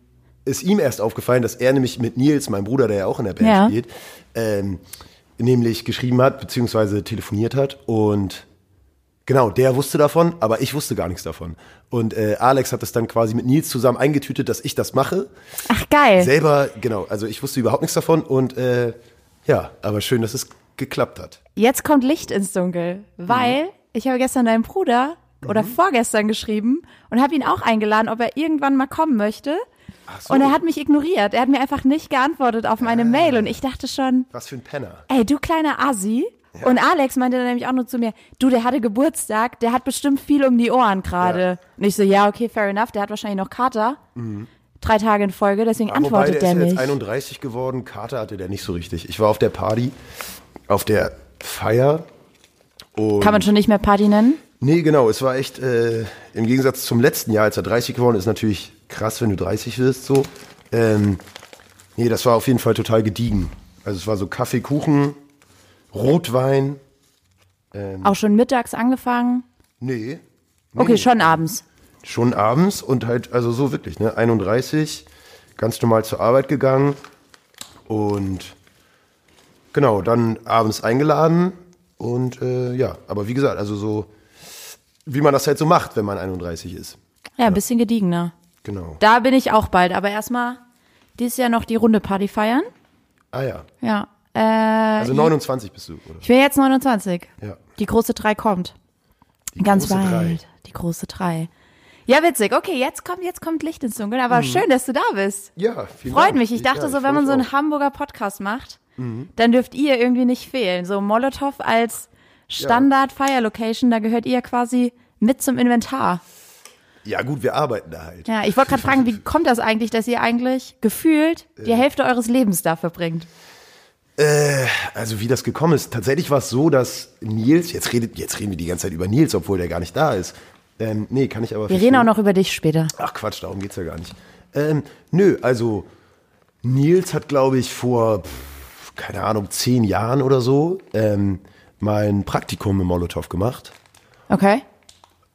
ist ihm erst aufgefallen, dass er nämlich mit Nils, meinem Bruder, der ja auch in der Band Ja. spielt, ähm, nämlich geschrieben hat, beziehungsweise telefoniert hat und Genau, der wusste davon, aber ich wusste gar nichts davon. Und äh, Alex hat es dann quasi mit Nils zusammen eingetütet, dass ich das mache. Ach, geil. Selber, genau, also ich wusste überhaupt nichts davon und äh, ja, aber schön, dass es geklappt hat. Jetzt kommt Licht ins Dunkel, weil ich habe gestern deinem Bruder oder vorgestern geschrieben und habe ihn auch eingeladen, ob er irgendwann mal kommen möchte. so. Und er hat mich ignoriert. Er hat mir einfach nicht geantwortet auf meine Mail und ich dachte schon, Was für ein Penner. ey, du kleiner Assi. Und Alex meinte dann nämlich auch nur zu mir, du, der hatte Geburtstag, der hat bestimmt viel um die Ohren gerade. Und ich so, ja, okay, fair enough, der hat wahrscheinlich noch Kater. Drei Tage in Folge, deswegen Mhm. Wobei, antwortet der der ist nicht. jetzt 31 geworden, Kater hatte der nicht so richtig. Ich war auf der Party, auf der Feier Kann man schon nicht mehr Party nennen? Nee, genau. Es war echt, äh, im Gegensatz zum letzten Jahr, als er 30 geworden ist, natürlich krass, wenn du 30 wirst, so. Ähm, nee, das war auf jeden Fall total gediegen. Also es war so Kaffee, Kuchen, Rotwein. Auch schon mittags angefangen? Nee. Okay, schon abends. Schon abends und halt, also so wirklich, ne? 31, ganz normal zur Arbeit gegangen und genau, dann abends eingeladen und äh, ja, aber wie gesagt, also so, wie man das halt so macht, wenn man 31 ist. Ja, ein bisschen gediegener. Genau. Da bin ich auch bald, aber erstmal dieses Jahr noch die Runde Party feiern. Ah ja. Ja. Äh, Also 29 bist du, oder? ich bin jetzt 29. Ja. Die große drei kommt. Ganz große bald. Drei. Die große drei. Ja, witzig. Okay, jetzt kommt, jetzt kommt Licht ins Dunkel. Aber schön, dass du da bist. Ja, vielen Freut Dank. mich. Ich dachte ja, so, ich wenn freu man so einen auch. Hamburger Podcast macht, dann dürft ihr irgendwie nicht fehlen. So Molotow als Standard-Fire-Location, da gehört ihr quasi mit zum Inventar. Ja gut, wir arbeiten da halt. Ja, ich wollte gerade fragen, wie kommt das eigentlich, dass ihr eigentlich gefühlt die Hälfte eures Lebens dafür bringt? Also wie das gekommen ist, tatsächlich war es so, dass Nils, jetzt, redet, jetzt reden wir die ganze Zeit über Nils, obwohl der gar nicht da ist. Ähm, nee, kann ich aber Wir reden auch noch über dich später. Ach Quatsch, darum geht's ja gar nicht. Ähm, nö, also Nils hat, glaube ich, vor, keine Ahnung, zehn Jahren oder so ähm, mal ein Praktikum im Molotow gemacht. Okay?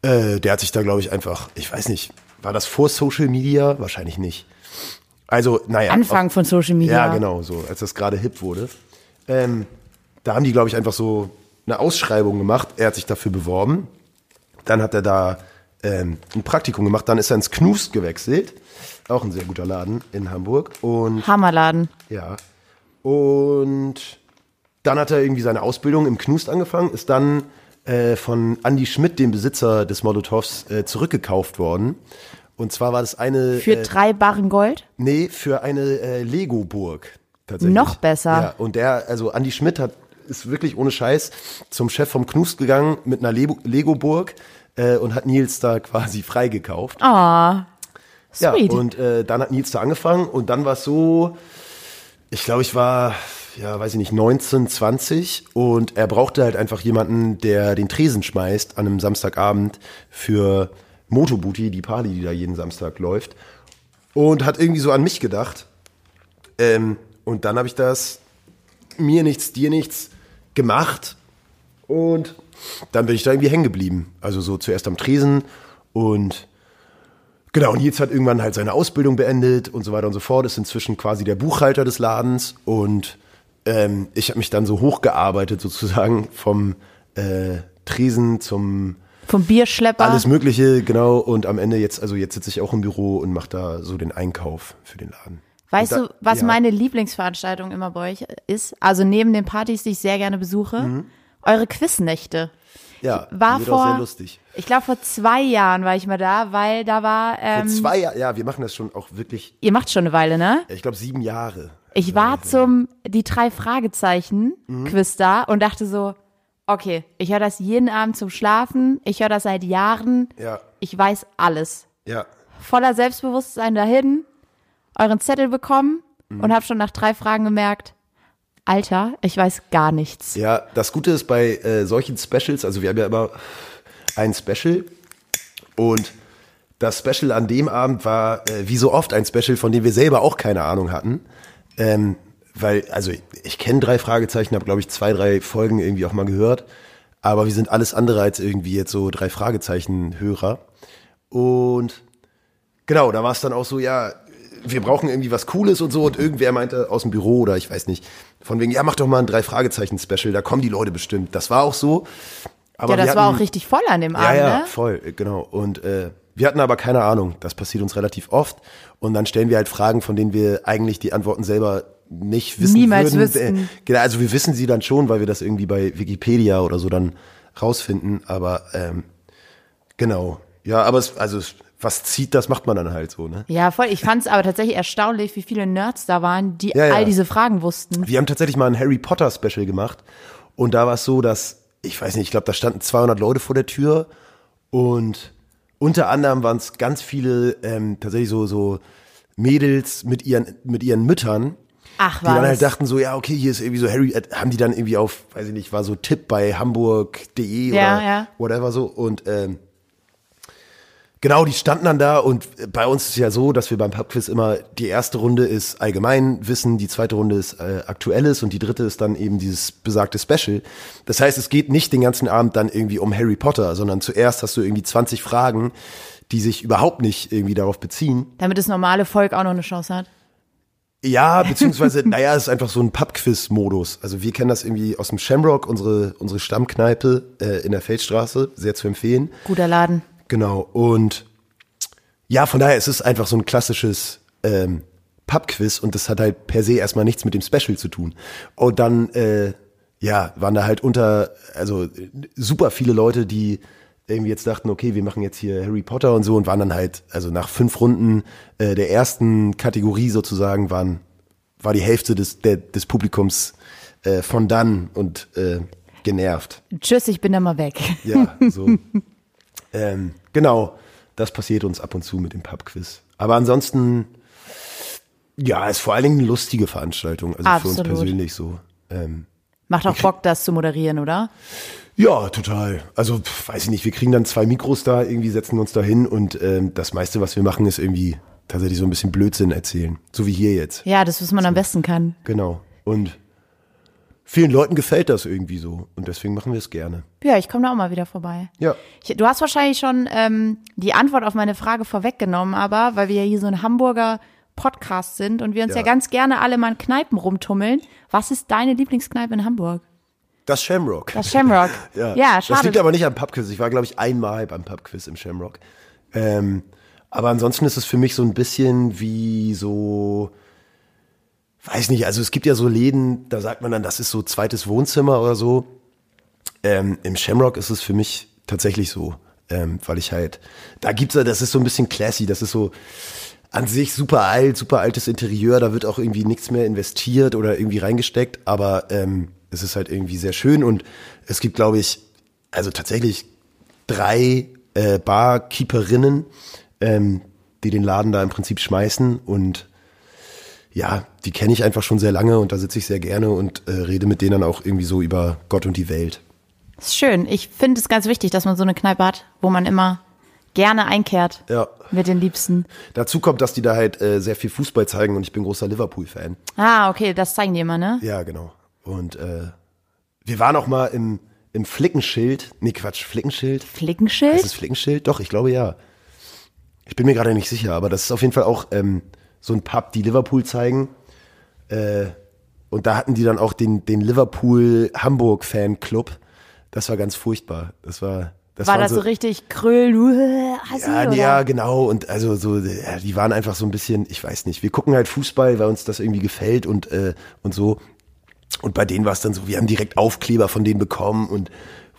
Äh, der hat sich da, glaube ich, einfach, ich weiß nicht, war das vor Social Media? Wahrscheinlich nicht. Also, naja. Anfang von Social Media. Ja, genau, so, als das gerade hip wurde. Ähm, da haben die, glaube ich, einfach so eine Ausschreibung gemacht. Er hat sich dafür beworben. Dann hat er da ähm, ein Praktikum gemacht. Dann ist er ins Knust gewechselt. Auch ein sehr guter Laden in Hamburg. Und Hammerladen. ja. Und dann hat er irgendwie seine Ausbildung im Knust angefangen, ist dann äh, von Andy Schmidt, dem Besitzer des Molotovs, äh, zurückgekauft worden. Und zwar war das eine. Für äh, drei Barren Gold? Nee, für eine äh, Lego-Burg. Tatsächlich. Noch besser. Ja, und der, also Andy Schmidt hat, ist wirklich ohne Scheiß zum Chef vom Knust gegangen mit einer Lego- Lego-Burg äh, und hat Nils da quasi freigekauft. Ah, Ja, sweet. und äh, dann hat Nils da angefangen und dann war es so, ich glaube, ich war, ja, weiß ich nicht, 19, 20 und er brauchte halt einfach jemanden, der den Tresen schmeißt an einem Samstagabend für Motobuti, die Party, die da jeden Samstag läuft. Und hat irgendwie so an mich gedacht. Ähm, und dann habe ich das mir nichts, dir nichts gemacht und dann bin ich da irgendwie hängen geblieben. Also so zuerst am Tresen und Genau, und Nils hat irgendwann halt seine Ausbildung beendet und so weiter und so fort, ist inzwischen quasi der Buchhalter des Ladens und ähm, ich habe mich dann so hochgearbeitet sozusagen vom äh, Tresen zum Vom Bierschlepper. alles Mögliche, genau, und am Ende jetzt, also jetzt sitze ich auch im Büro und mache da so den Einkauf für den Laden. Weißt da- du, was ja. meine Lieblingsveranstaltung immer bei euch ist? Also neben den Partys, die ich sehr gerne besuche, eure Quiznächte. Ja, War wird auch vor, sehr lustig. ich glaube vor zwei Jahren war ich mal da, weil da war, Vor ähm, zwei Jahren, ja, wir machen das schon auch wirklich, ihr macht schon eine Weile, ne? ich glaube sieben Jahre. Ich war zum die drei Fragezeichen Mhm. Quiz da und dachte so, okay, ich höre das jeden Abend zum Schlafen, ich höre das seit Jahren, Ja, ich weiß alles. ja. Voller Selbstbewusstsein dahin, euren Zettel bekommen Mhm. und habe schon nach drei Fragen gemerkt, Alter, ich weiß gar nichts. Ja, das Gute ist bei äh, solchen Specials, also wir haben ja immer ein Special und das Special an dem Abend war äh, wie so oft ein Special, von dem wir selber auch keine Ahnung hatten. Ähm, weil, also ich, kenne drei Fragezeichen, habe glaube ich zwei, drei Folgen irgendwie auch mal gehört, aber wir sind alles andere als irgendwie jetzt so drei Fragezeichen-Hörer. Und Genau, da war es dann auch so, ja, wir brauchen irgendwie was Cooles und so. Und irgendwer meinte aus dem Büro oder ich weiß nicht, von wegen, ja, mach doch mal ein Drei-Fragezeichen-Special, da kommen die Leute bestimmt. Das war auch so. Aber ja, das wir war hatten- auch richtig voll an dem Ja, Abend, ja, ne? voll, äh, genau. Und äh, wir hatten aber keine Ahnung. Das passiert uns relativ oft. Und dann stellen wir halt Fragen, von denen wir eigentlich die Antworten selber nicht wissen Niemals würden. Äh, genau, also wir wissen sie dann schon, weil wir das irgendwie bei Wikipedia oder so dann rausfinden. Aber ähm, genau. Ja, aber es, also es, was zieht, das macht man dann halt so, ne? Ja, voll. Ich fand es aber tatsächlich erstaunlich, wie viele Nerds da waren, die Ja, ja. all diese Fragen wussten. Wir haben tatsächlich mal ein Harry Potter Special gemacht und da war es so, dass ich weiß nicht, ich glaube, da standen 200 Leute vor der Tür und unter anderem waren es ganz viele ähm, tatsächlich so so Mädels mit ihren mit ihren Müttern, Ach, die dann was. halt dachten so, ja, okay, hier ist irgendwie so Harry, äh, haben die dann irgendwie auf, weiß ich nicht, war so Tipp bei hamburg.de Ja, oder ja. whatever so und ähm, Genau, die standen dann da und bei uns ist ja so, dass wir beim Pubquiz immer, die erste Runde ist Allgemeinwissen, die zweite Runde ist äh, Aktuelles und die dritte ist dann eben dieses besagte Special. Das heißt, es geht nicht den ganzen Abend dann irgendwie um Harry Potter, sondern zuerst hast du irgendwie 20 Fragen, die sich überhaupt nicht irgendwie darauf beziehen. Damit das normale Volk auch noch eine Chance hat. Ja, beziehungsweise, naja, es ist einfach so ein Pubquiz-Modus. Also wir kennen das irgendwie aus dem Shamrock, unsere, unsere Stammkneipe äh, in der Feldstraße, sehr zu empfehlen. Guter Laden. Genau. Und ja, von daher es ist es einfach so ein klassisches ähm, Pub-Quiz und das hat halt per se erstmal nichts mit dem Special zu tun. Und dann, äh, ja, waren da halt unter, also super viele Leute, die irgendwie jetzt dachten, okay, wir machen jetzt hier Harry Potter und so und waren dann halt, also nach fünf Runden äh, der ersten Kategorie sozusagen waren, war die Hälfte des, der, des Publikums äh, von dann und äh, genervt. Tschüss, ich bin da mal weg. Ja, so. ähm, genau, das passiert uns ab und zu mit dem Pub-Quiz. Aber ansonsten, ja, ist vor allen Dingen eine lustige Veranstaltung, also für Absolut. uns persönlich so. Ähm, Macht auch Bock, das zu moderieren, oder? Ja, total. Also, pf, weiß ich nicht, wir kriegen dann zwei Mikros da, irgendwie setzen uns da hin und ähm, das meiste, was wir machen, ist irgendwie tatsächlich so ein bisschen Blödsinn erzählen. So wie hier jetzt. Ja, das, was man am besten kann. Genau. Und vielen Leuten gefällt das irgendwie so und deswegen machen wir es gerne. Ja, ich komme da auch mal wieder vorbei. Ja. Ich, du hast wahrscheinlich schon ähm, die Antwort auf meine Frage vorweggenommen, aber weil wir ja hier so ein Hamburger Podcast sind und wir uns ja, Ja. ganz gerne alle mal in Kneipen rumtummeln. Was ist deine Lieblingskneipe in Hamburg? Das Shamrock. Das Shamrock. Ja, ja Das schade. liegt aber nicht am Pubquiz. Ich war, glaube ich, einmal beim Pubquiz im Shamrock. Ähm, aber ansonsten ist es für mich so ein bisschen wie so, weiß nicht, also es gibt ja so Läden, da sagt man dann, das ist so zweites Wohnzimmer oder so. Ähm, Im Shamrock ist es für mich tatsächlich so, ähm, weil ich halt, da gibt's ja, das ist so ein bisschen classy, das ist so an sich super alt, super altes Interieur, da wird auch irgendwie nichts mehr investiert oder irgendwie reingesteckt, aber ähm, es ist halt irgendwie sehr schön und es gibt, glaube ich, also tatsächlich drei äh, Barkeeperinnen, ähm, die den Laden da im Prinzip schmeißen und ja, die kenne ich einfach schon sehr lange und da sitze ich sehr gerne und äh, rede mit denen dann auch irgendwie so über Gott und die Welt. ist schön. Ich finde es ganz wichtig, dass man so eine Kneipe hat, wo man immer gerne einkehrt Ja. mit den Liebsten. Dazu kommt, dass die da halt äh, sehr viel Fußball zeigen und ich bin großer Liverpool-Fan. Ah, okay, das zeigen die immer, ne? Ja, genau. Und äh, wir waren auch mal im, im Flickenschild. Nee, Quatsch, Flickenschild. Flickenschild? Ist es Flickenschild? Doch, ich glaube ja. Ich bin mir gerade nicht sicher, aber das ist auf jeden Fall auch ähm, so ein Pub, die Liverpool zeigen. Äh, und da hatten die dann auch den, den Liverpool Hamburg Fan Club. Das war ganz furchtbar. Das war das War das so richtig Kröll, Hassi, ja, oder? ja, genau. Und also so, ja, die waren einfach so ein bisschen, ich weiß nicht. Wir gucken halt Fußball, weil uns das irgendwie gefällt und äh, und so. Und bei denen war es dann so, wir haben direkt Aufkleber von denen bekommen und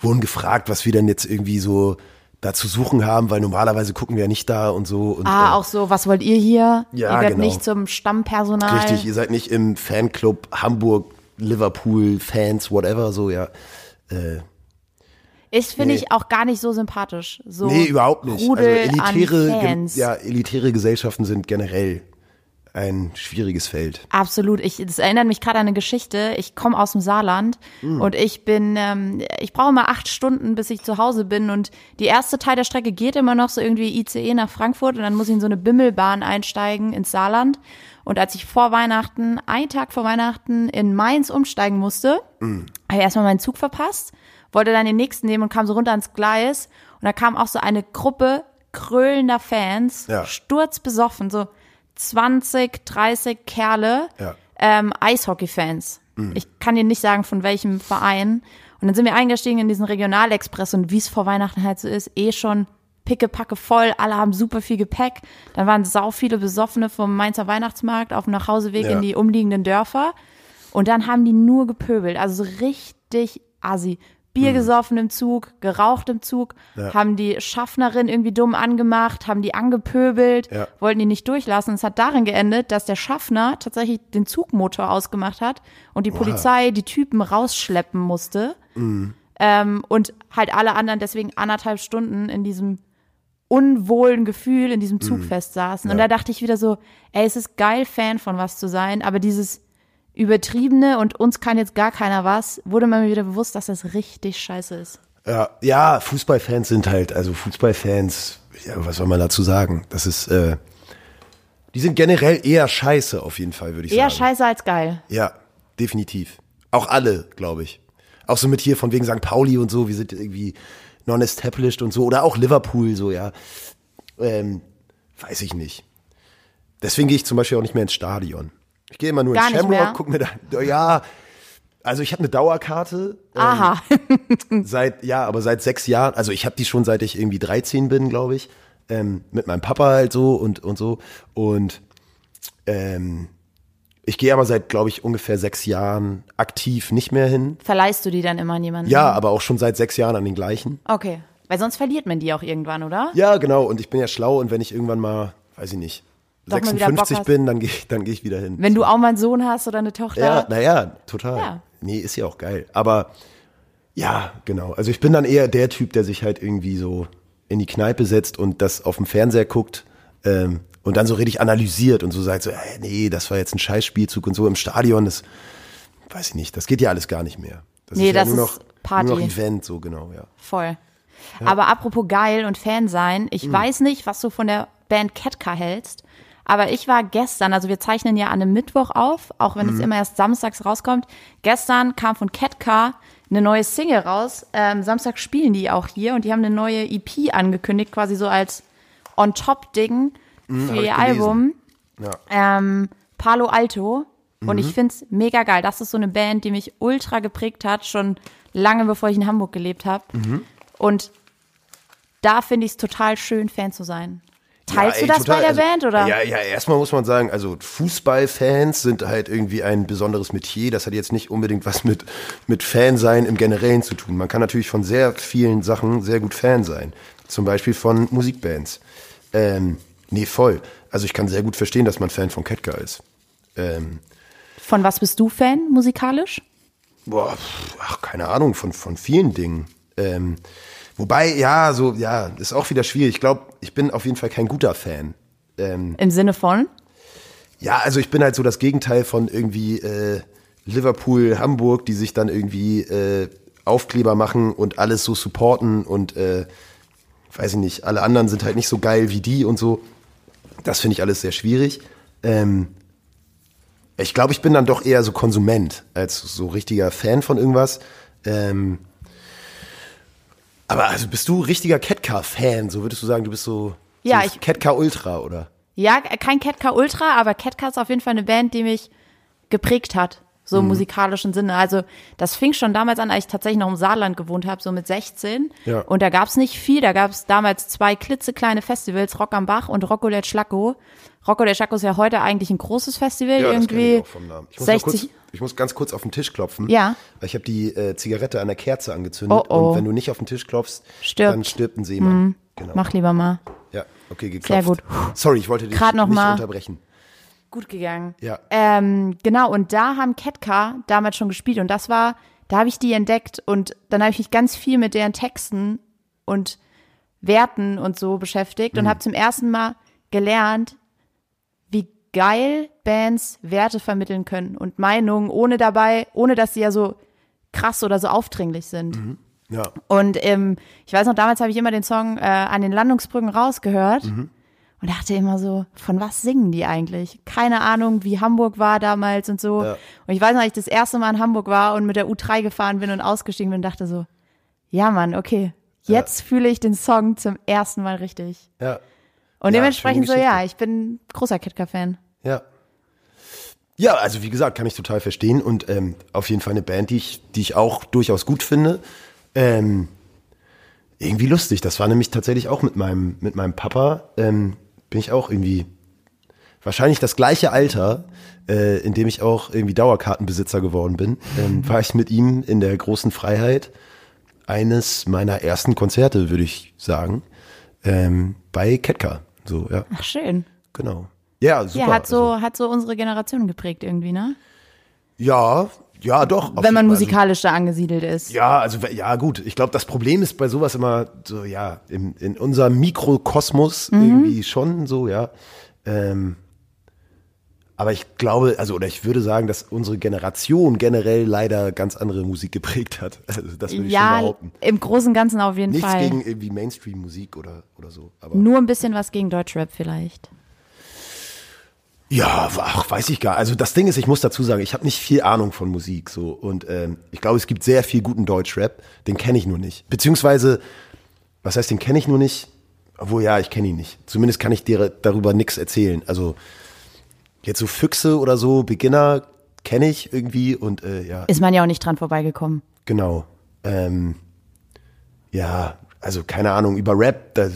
wurden gefragt, was wir denn jetzt irgendwie so da zu suchen haben, weil normalerweise gucken wir ja nicht da und so. Und, Ah, äh, auch so, was wollt ihr hier? Ja, ihr gehört genau. nicht zum Stammpersonal. Richtig, ihr seid nicht im Fanclub Hamburg, Liverpool, Fans, whatever, so, ja. Äh, Ist, finde Nee. ich, auch gar nicht so sympathisch. So nee, überhaupt nicht. Rudel also elitäre, ja, elitäre Gesellschaften sind generell ein schwieriges Feld. Absolut. Ich, das erinnert mich gerade an eine Geschichte. Ich komme aus dem Saarland Hm. und ich bin, ähm, ich brauche mal acht Stunden, bis ich zu Hause bin. Und die erste Teil der Strecke geht immer noch so irgendwie ICE nach Frankfurt und dann muss ich in so eine Bimmelbahn einsteigen ins Saarland. Und als ich vor Weihnachten, einen Tag vor Weihnachten in Mainz umsteigen musste, Hm. habe ich erstmal meinen Zug verpasst, wollte dann den nächsten nehmen und kam so runter ans Gleis. Und da kam auch so eine Gruppe krölender Fans, Ja. sturzbesoffen, so 20, 30 Kerle, Ja. ähm, Eishockey-Fans. Ich kann dir nicht sagen, von welchem Verein. Und dann sind wir eingestiegen in diesen Regionalexpress und wie es vor Weihnachten halt so ist, eh schon pickepacke voll, alle haben super viel Gepäck. Dann waren sau viele Besoffene vom Mainzer Weihnachtsmarkt auf dem Nachhauseweg Ja. in die umliegenden Dörfer. Und dann haben die nur gepöbelt, also so richtig assi. Bier gesoffen im Zug, geraucht im Zug, haben die Schaffnerin irgendwie dumm angemacht, haben die angepöbelt, Ja. wollten die nicht durchlassen. Es hat darin geendet, dass der Schaffner tatsächlich den Zugmotor ausgemacht hat und die Polizei die Typen rausschleppen musste. Ähm, und halt alle anderen deswegen anderthalb Stunden in diesem unwohlen Gefühl in diesem Zug festsaßen. Und da dachte ich wieder so, ey, es ist geil, Fan von was zu sein, aber dieses übertriebene und uns kann jetzt gar keiner was, wurde mir wieder bewusst, dass das richtig scheiße ist. Ja, ja, Fußballfans sind halt, also Fußballfans, ja, was soll man dazu sagen? Das ist, äh, die sind generell eher scheiße auf jeden Fall, würde ich Eher sagen. scheiße als geil. Ja, definitiv. Auch alle, glaube ich. Auch so mit hier von wegen St. Pauli und so, wir sind irgendwie non-established und so. Oder auch Liverpool, so, ja. Ähm, weiß ich nicht. Deswegen gehe ich zum Beispiel auch nicht mehr ins Stadion. Ich gehe immer nur Gar ins nicht Shamrock, guck mir da, ja. Also ich habe eine Dauerkarte. ähm, Aha. Seit, ja, aber seit sechs Jahren, also ich habe die schon seit ich irgendwie 13 bin, glaube ich. Ähm, mit meinem Papa halt so und, und so. Und ähm, ich gehe aber seit, glaube ich, ungefähr sechs Jahren aktiv nicht mehr hin. Verleihst du die dann immer an jemanden? Ja, aber auch schon seit sechs Jahren an den gleichen. Okay. Weil sonst verliert man die auch irgendwann, oder? Ja, genau. Und ich bin ja schlau und wenn ich irgendwann mal, weiß ich nicht, Doch mal wieder Bock 56 hast. bin, dann gehe ich, dann gehe ich wieder hin. Wenn du auch mal einen Sohn hast oder eine Tochter. Ja, naja, total. Ja. Nee, ist ja auch geil. Aber ja, genau. Also ich bin dann eher der Typ, der sich halt irgendwie so in die Kneipe setzt und das auf dem Fernseher guckt ähm, und dann so richtig analysiert und so sagt so, äh, nee, das war jetzt ein Scheißspielzug und so im Stadion, das weiß ich nicht, das geht ja alles gar nicht mehr. Das Nee, ist ja das nur ist noch, Party. nur noch Event, so genau, ja. Voll. Aber apropos geil und Fan sein, ich weiß nicht, was du von der Band Ketka hältst, aber ich war gestern, also wir zeichnen ja an einem Mittwoch auf, auch wenn Hm. es immer erst samstags rauskommt. Gestern kam von Ketka eine neue Single raus. Ähm, Samstag spielen die auch hier und die haben eine neue EP angekündigt, quasi so als On-Top-Ding für Hm, hab ihr Album. Ja. Ähm, Palo Alto. Und Mhm. ich find's mega geil. Das ist so eine Band, die mich ultra geprägt hat, schon lange bevor ich in Hamburg gelebt habe. Mhm. Und da finde ich es total schön, Fan zu sein. Teilst Ja, du ey, das total. bei der Also, Band, oder? Ja, ja, erstmal muss man sagen, also Fußballfans sind halt irgendwie ein besonderes Metier. Das hat jetzt nicht unbedingt was mit, mit Fansein im Generellen zu tun. Man kann natürlich von sehr vielen Sachen sehr gut Fan sein. Zum Beispiel von Musikbands. Ähm, nee, voll. Also ich kann sehr gut verstehen, dass man Fan von Ketka ist. Ähm, Von was bist du Fan musikalisch? boah, ach, keine Ahnung, von, von vielen Dingen. Ähm, wobei, ja, so, ja, ist auch wieder schwierig. Ich glaube, ich bin auf jeden Fall kein guter Fan. Ähm, Im Sinne von? Ja, also ich bin halt so das Gegenteil von irgendwie äh, Liverpool, Hamburg, die sich dann irgendwie äh, Aufkleber machen und alles so supporten und äh, weiß ich nicht, alle anderen sind halt nicht so geil wie die und so. Das finde ich alles sehr schwierig. Ähm, ich glaube, ich bin dann doch eher so Konsument als so richtiger Fan von irgendwas. Ähm, aber also bist du richtiger Catcar-Fan? So würdest du sagen, du bist so Ja, so ich- Ketka Ultra, oder? Ja, kein Ketka Ultra, aber Ketka ist auf jeden Fall eine Band, die mich geprägt hat, so Mhm. im musikalischen Sinne. Also das fing schon damals an, als ich tatsächlich noch im Saarland gewohnt habe, so mit 16. Ja. Und da gab's nicht viel, da gab's damals zwei klitzekleine Festivals, Rock am Bach und Rocco del Schlacco. Rocco del Schlacco ist ja heute eigentlich ein großes Festival, das kenn irgendwie ich auch vom Namen. Ich muss, mal 60. kurz, ich muss ganz kurz auf den Tisch klopfen. Ja. Weil ich habe die äh, Zigarette an der Kerze angezündet. Oh, oh. Und wenn du nicht auf den Tisch klopfst, Stirbt. dann stirbt ein Seemann. Genau. Mach lieber mal. Ja, okay, geklopft. Sehr gut. Sorry, ich wollte dich Grad noch nicht mal. unterbrechen. Gut gegangen. Ja. Ähm, genau, und da haben Ketka damals schon gespielt und das war, da habe ich die entdeckt und dann habe ich mich ganz viel mit deren Texten und Werten und so beschäftigt Mhm. und habe zum ersten Mal gelernt, wie geil Bands Werte vermitteln können und Meinungen, ohne dabei, ohne dass sie ja so krass oder so aufdringlich sind. Ja. Und ähm, ich weiß noch, damals habe ich immer den Song äh, an den Landungsbrücken rausgehört und dachte immer so, von was singen die eigentlich? Keine Ahnung, wie Hamburg war damals und so. Ja. Und ich weiß noch, als ich das erste Mal in Hamburg war und mit der U3 gefahren bin und ausgestiegen bin, dachte so, ja Mann, okay, jetzt fühle ich den Song zum ersten Mal richtig. Ja. Und Ja, dementsprechend so, ja, ich bin großer Kitka-Fan. Ja. Ja, also wie gesagt, kann ich total verstehen und ähm, auf jeden Fall eine Band, die ich, die ich auch durchaus gut finde. Ähm, irgendwie lustig. Das war nämlich tatsächlich auch mit meinem, mit meinem Papa, ähm, bin ich auch irgendwie wahrscheinlich das gleiche Alter, äh, in dem ich auch irgendwie Dauerkartenbesitzer geworden bin, ähm, war ich mit ihm in der großen Freiheit eines meiner ersten Konzerte, würde ich sagen, ähm, bei Ketka. So, ja, Ach, schön. genau. Ja, super. ja, hat so, also, hat so unsere Generation geprägt irgendwie, ne? ja, ja, doch. Wenn man musikalisch da angesiedelt ist. Also, ja, also ja, gut. Ich glaube, das Problem ist bei sowas immer so, ja, in, in unserem Mikrokosmos Mhm. irgendwie schon so, ja. Ähm, aber ich glaube, also oder ich würde sagen, dass unsere Generation generell leider ganz andere Musik geprägt hat. Also das würde ich schon Ja, behaupten. im Großen und Ganzen auf jeden Nichts Fall. gegen irgendwie Mainstream-Musik oder, oder so. Aber Nur ein bisschen was gegen Deutschrap vielleicht. Ja, ach, weiß ich gar. Also das Ding ist, ich muss dazu sagen, ich habe nicht viel Ahnung von Musik so und ähm, ich glaube, es gibt sehr viel guten Deutschrap, den kenne ich nur nicht. Beziehungsweise, was heißt, den kenne ich nur nicht? Obwohl ja, ich kenne ihn nicht. Zumindest kann ich dir darüber nichts erzählen. Also jetzt so Füchse oder so, Beginner kenne ich irgendwie und äh, ja, Ist man ja auch nicht dran vorbeigekommen. genau. Ähm, ja, also keine Ahnung über Rap, da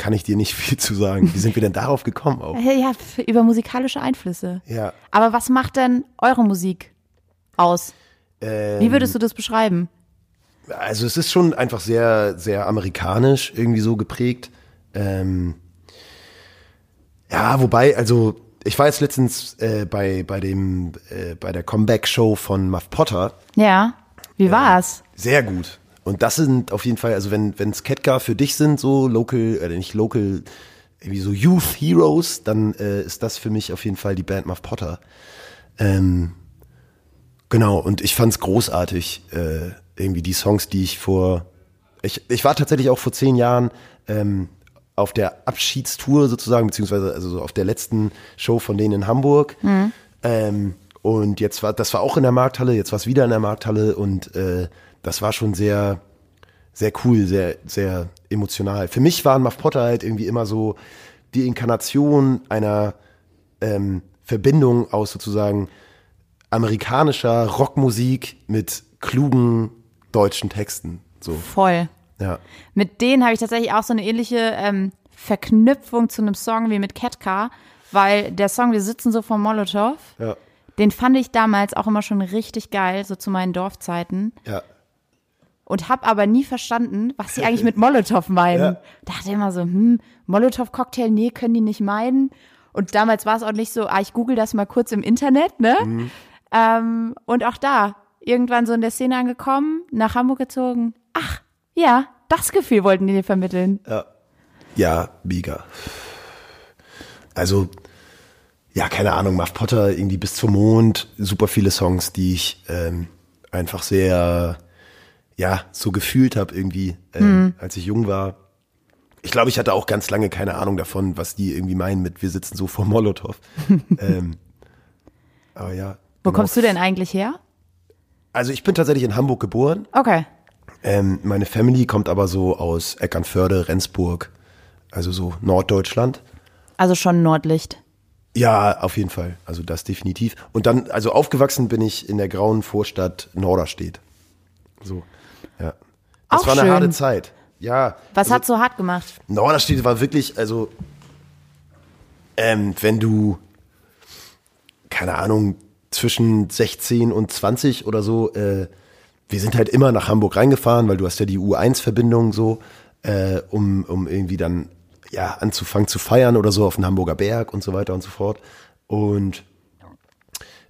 kann ich dir nicht viel zu sagen. Wie sind wir denn darauf gekommen auch? Äh, Ja, über musikalische Einflüsse. Ja. Aber was macht denn eure Musik aus? Ähm, Wie würdest du das beschreiben? Also es ist schon einfach sehr, sehr amerikanisch irgendwie so geprägt. Ähm, ja, wobei, also ich war jetzt letztens äh, bei, bei dem, äh, bei der Comeback-Show von Muff Potter. Ja. Wie war's? Sehr gut. Und das sind auf jeden Fall, also wenn, wenn Sketka für dich sind, so local, äh, nicht local, irgendwie so Youth Heroes, dann äh, ist das für mich auf jeden Fall die Band Muff Potter. Ähm, genau, und ich fand's großartig, äh, irgendwie die Songs, die ich vor, ich, ich war tatsächlich auch vor zehn Jahren ähm, auf der Abschiedstour sozusagen, beziehungsweise also so auf der letzten Show von denen in Hamburg. Ähm, und jetzt war, das war auch in der Markthalle, jetzt war es wieder in der Markthalle und äh, das war schon sehr, sehr cool, sehr, sehr emotional. Für mich waren Muff Potter halt irgendwie immer so die Inkarnation einer ähm, Verbindung aus sozusagen amerikanischer Rockmusik mit klugen deutschen Texten. So, Voll. ja. Mit denen habe ich tatsächlich auch so eine ähnliche ähm, Verknüpfung zu einem Song wie mit Ketka, weil der Song Wir sitzen so vom Molotow, Ja, den fand ich damals auch immer schon richtig geil, so zu meinen Dorfzeiten. ja. Und habe aber nie verstanden, was sie eigentlich mit Molotow meinen. Ja. Dachte immer so, hm, Molotow-Cocktail, nee, können die nicht meinen. Und damals war es auch nicht so, ah, ich google das mal kurz im Internet, ne? Mhm. Ähm, und auch da, irgendwann so in der Szene angekommen, nach Hamburg gezogen. Ach, ja, das Gefühl wollten die dir vermitteln. Ja, mega. Also, ja, keine Ahnung, Muff Potter, irgendwie bis zum Mond, super viele Songs, die ich ähm, einfach sehr, ja, so gefühlt habe irgendwie, ähm, als ich jung war. Ich glaube, ich hatte auch ganz lange keine Ahnung davon, was die irgendwie meinen mit wir sitzen so vor Molotow. ähm, aber ja. Wo genau. kommst du denn eigentlich her? Also ich bin tatsächlich in Hamburg geboren. Okay. Ähm, meine Family kommt aber so aus Eckernförde, Rendsburg. also so Norddeutschland. Also schon Nordlicht. Ja, auf jeden Fall. Also das definitiv. Und dann, also aufgewachsen bin ich in der grauen Vorstadt Norderstedt. So, ja. Das Auch war eine schön. harte Zeit. Ja. Was also, hat so hart gemacht? Norderstedt war wirklich, also, ähm, wenn du, keine Ahnung, zwischen 16 und 20 oder so, äh, wir sind halt immer nach Hamburg reingefahren, weil du hast ja die U1-Verbindung so, äh, um, um irgendwie dann ja anzufangen zu feiern oder so auf den Hamburger Berg und so weiter und so fort. Und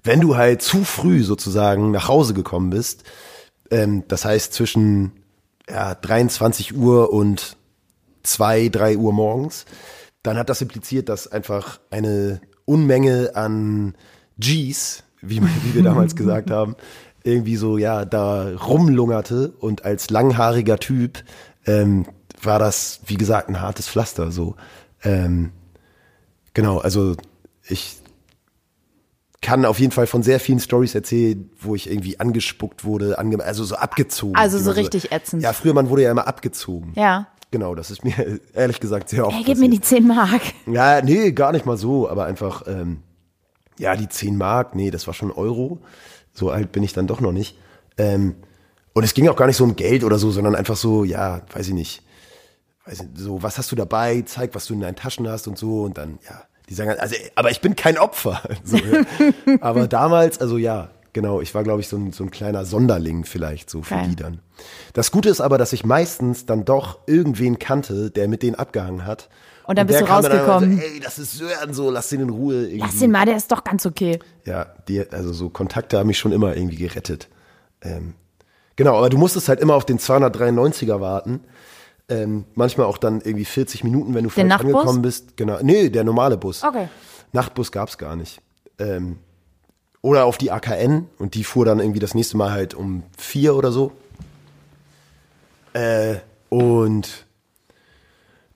wenn du halt zu früh sozusagen nach Hause gekommen bist, ähm, das heißt zwischen ja, 23 Uhr und 2, 3 Uhr morgens, dann hat das impliziert, dass einfach eine Unmenge an Gs, wie, wie wir damals gesagt haben, irgendwie so, ja, da rumlungerte und als langhaariger Typ ähm, war das, wie gesagt, ein hartes Pflaster. So, ähm, genau, also ich kann auf jeden Fall von sehr vielen Stories erzählen, wo ich irgendwie angespuckt wurde, ange also so abgezogen. Also so richtig ätzend. Ja, früher man wurde ja immer abgezogen. Ja. Genau, das ist mir ehrlich gesagt sehr oft Hey, gib mir die 10 Mark. ja, nee, gar nicht mal so, aber einfach, ähm, ja, die 10 Mark, nee, das war schon Euro. So alt bin ich dann doch noch nicht. Ähm, und es ging auch gar nicht so um Geld oder so, sondern einfach so, ja, weiß ich nicht. Weiß nicht, so, was hast du dabei? Zeig, was du in deinen Taschen hast und so. Und dann, ja, die sagen, also, aber ich bin kein Opfer. So, ja. aber damals, also ja, genau, ich war, glaube ich, so ein, so ein kleiner Sonderling vielleicht so für Geil. die dann. Das Gute ist aber, dass ich meistens dann doch irgendwen kannte, der mit denen abgehangen hat. Und dann bist der du kam dann rausgekommen. So, Ey, das ist Sören so, lass den in Ruhe. Irgendwie. Lass den mal, der ist doch ganz okay. Ja, die, also so Kontakte haben mich schon immer irgendwie gerettet. Ähm, genau, aber du musstest halt immer auf den 293er warten. Ähm, manchmal auch dann irgendwie 40 Minuten, wenn du falsch Nachtbus? angekommen bist. Genau. Nee, der normale Bus. Okay. Nachtbus gab's gar nicht. Ähm, oder auf die AKN und die fuhr dann irgendwie das nächste Mal halt um vier oder so. Äh, und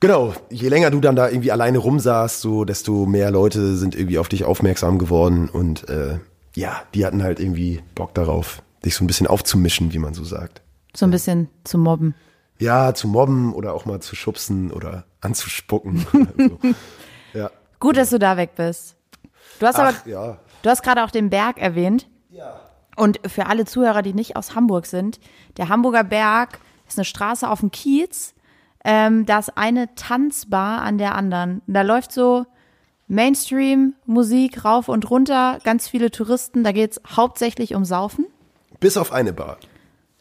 genau, je länger du dann da irgendwie alleine rumsaßt, so desto mehr Leute sind irgendwie auf dich aufmerksam geworden und äh, ja, die hatten halt irgendwie Bock darauf, dich so ein bisschen aufzumischen, wie man so sagt. So ein bisschen zu mobben. Ja, zu mobben oder auch mal zu schubsen oder anzuspucken. so. Ja. Gut, dass du da weg bist. Du hast aber, Ach, ja. du hast gerade auch den Berg erwähnt. Ja. Und für alle Zuhörer, die nicht aus Hamburg sind, der Hamburger Berg ist eine Straße auf dem Kiez. Ähm, da ist eine Tanzbar an der anderen. Da läuft so Mainstream-Musik rauf und runter, ganz viele Touristen. Da geht's hauptsächlich um Saufen. Bis auf eine Bar.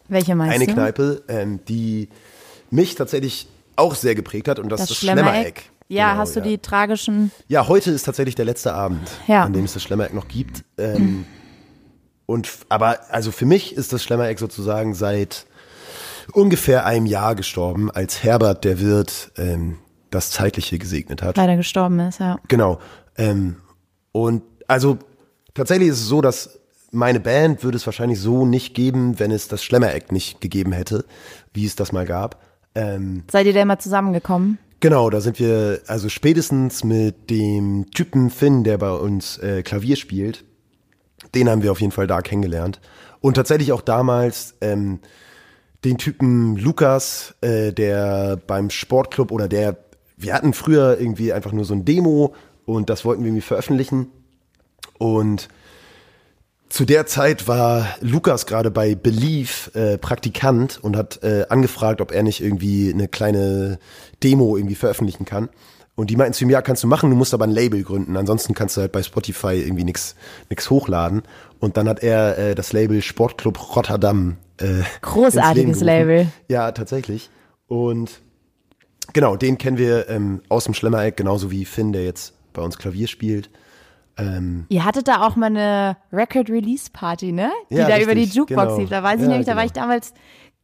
Welche meinst Eine du? Kneipe, ähm, die mich tatsächlich auch sehr geprägt hat und das, Das ist das Schlemmereck. Ja, Genau, hast du ja. die tragischen. Ja, heute ist tatsächlich der letzte Abend, Ja. an dem es das Schlemmereck noch gibt. Ähm, und aber also für mich ist das Schlemmereck sozusagen seit ungefähr einem Jahr gestorben, als Herbert der Wirt ähm, das Zeitliche gesegnet hat. leider gestorben ist, ja. Genau. Ähm, und also tatsächlich ist es so, dass meine Band würde es wahrscheinlich so nicht geben, wenn es das Schlemmereck nicht gegeben hätte, wie es das mal gab. Ähm, Seid ihr da immer zusammengekommen? Genau, da sind wir also spätestens mit dem Typen Finn, der bei uns äh, Klavier spielt. Den haben wir auf jeden Fall da kennengelernt. Und tatsächlich auch damals ähm, den Typen Lukas, äh, der beim Sportclub oder der, wir hatten früher irgendwie einfach nur so ein Demo und das wollten wir irgendwie veröffentlichen. Und zu der Zeit war Lukas gerade bei Believe äh, Praktikant und hat äh, angefragt, ob er nicht irgendwie eine kleine Demo irgendwie veröffentlichen kann. Und die meinten zu ihm, ja, kannst du machen, du musst aber ein Label gründen, ansonsten kannst du halt bei Spotify irgendwie nix nix hochladen. Und dann hat er äh, das Label Sportclub Rotterdam äh, Großartiges. Label. Ja, tatsächlich. Und genau, den kennen wir ähm, aus dem Schlemmereck, genauso wie Finn, der jetzt bei uns Klavier spielt. Ähm, Ihr hattet da auch mal eine Record-Release-Party, ne? Die Ja, da über die richtig, Jukebox genau. lief. Da weiß ich Ja, nämlich, da war genau. ich damals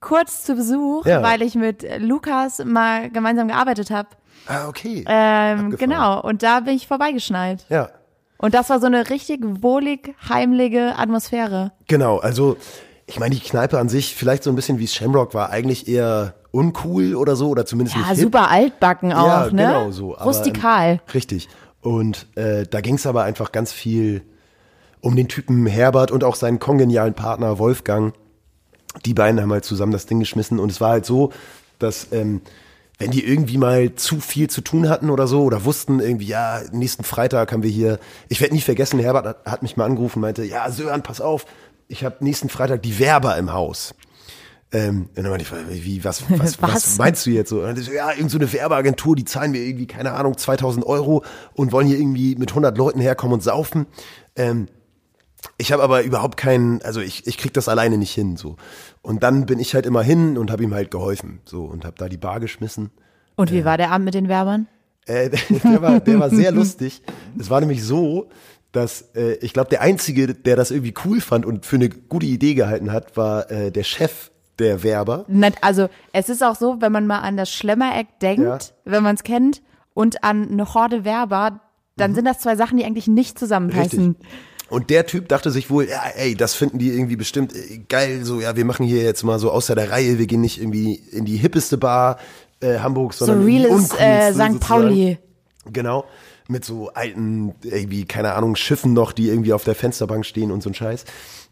kurz zu Besuch, Ja. weil ich mit Lukas mal gemeinsam gearbeitet habe. ah, okay. Ähm, genau, und da bin ich vorbeigeschneit. Ja, Und das war so eine richtig wohlig, heimliche Atmosphäre. Genau, also ich meine, die Kneipe an sich, vielleicht so ein bisschen wie es Shamrock war, eigentlich eher uncool oder so, oder zumindest Ja, nicht hip. super altbacken auch, ja, ne? genau so. aber, Rustikal. Ähm, richtig. Und äh, da ging es aber einfach ganz viel um den Typen Herbert und auch seinen kongenialen Partner Wolfgang. Die beiden haben halt zusammen das Ding geschmissen und es war halt so, dass ähm, wenn die irgendwie mal zu viel zu tun hatten oder so oder wussten irgendwie, ja, nächsten Freitag haben wir hier, ich werde nie vergessen, Herbert hat, hat mich mal angerufen meinte, ja, Sören, pass auf, ich habe nächsten Freitag die Werber im Haus. Ähm, und dann meinte ich, wie, was, was, was? Was? meinst du jetzt so? Und dann ja, irgend so eine Werbeagentur, die zahlen mir irgendwie, keine Ahnung, 2000 Euro und wollen hier irgendwie mit 100 Leuten herkommen und saufen. Ähm, ich habe aber überhaupt keinen, also ich, ich krieg das alleine nicht hin, so. Und dann bin ich halt immer hin und habe ihm halt geholfen, so, und habe da die Bar geschmissen. Und wie war der Abend mit den Werbern? Äh, der, war, der war sehr lustig. Es war nämlich so, dass äh, ich glaube, der Einzige, der das irgendwie cool fand und für eine gute Idee gehalten hat, war äh, der Chef der Werber. Na, Also es ist auch so, wenn man mal an das Schlemmereck denkt, Ja. wenn man es kennt, und an eine Horde Werber, dann sind das zwei Sachen, die eigentlich nicht zusammenpassen. Mhm. Richtig. Und der Typ dachte sich wohl, ja, ey, das finden die irgendwie bestimmt äh, geil, so, ja, wir machen hier jetzt mal so außer der Reihe, wir gehen nicht irgendwie in die hippeste Bar äh, Hamburgs, So sondern in die reales äh, St. sozusagen. Pauli. Genau. Mit so alten, irgendwie, keine Ahnung, Schiffen noch, die irgendwie auf der Fensterbank stehen und so ein Scheiß.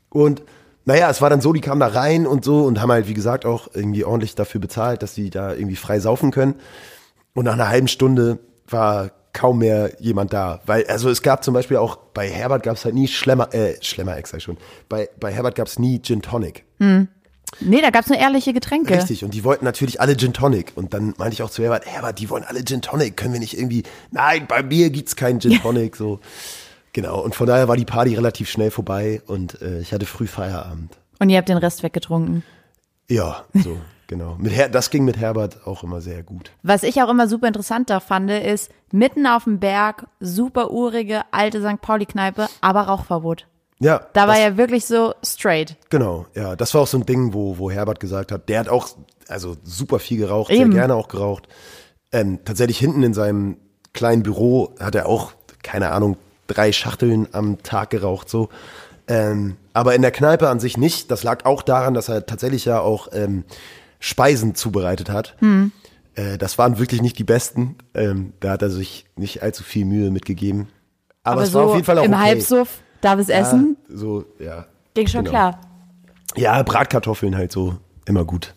Und naja, es war dann so, die kamen da rein und so und haben halt, wie gesagt, auch irgendwie ordentlich dafür bezahlt, dass die da irgendwie frei saufen können. Und nach einer halben Stunde war kaum mehr jemand da. Weil, also es gab zum Beispiel auch, bei Herbert gab es halt nie Schlemmer, äh, Schlemmer sag ich schon. Bei, bei Herbert gab es nie Gin Tonic. Nee, da gab's nur ehrliche Getränke. Richtig, und die wollten natürlich alle Gin Tonic. Und dann meinte ich auch zu Herbert, Herbert, die wollen alle Gin Tonic. Können wir nicht irgendwie, nein, bei mir gibt's keinen Gin Tonic. So, genau. Und von daher war die Party relativ schnell vorbei und äh, ich hatte früh Feierabend. Und ihr habt den Rest weggetrunken. Ja, so, genau. Mit Her das ging mit Herbert auch immer sehr gut. Was ich auch immer super interessant da fand, ist mitten auf dem Berg, super urige, alte St. Pauli-Kneipe, aber Rauchverbot. Ja, Da war ja wirklich so straight. Genau, ja. Das war auch so ein Ding, wo, wo Herbert gesagt hat, der hat auch, also super viel geraucht, Eben. sehr gerne auch geraucht. Ähm, tatsächlich hinten in seinem kleinen Büro hat er auch, keine Ahnung, drei Schachteln am Tag geraucht, so. Ähm, aber in der Kneipe an sich nicht. Das lag auch daran, dass er tatsächlich ja auch ähm, Speisen zubereitet hat. Hm. Äh, das waren wirklich nicht die besten. Ähm, da hat er sich nicht allzu viel Mühe mitgegeben. Aber, Aber es so war auf jeden Fall auch im okay. Halbsuff, darf es essen, Ja, so, ja. ging schon genau. klar. Ja, Bratkartoffeln halt so immer gut.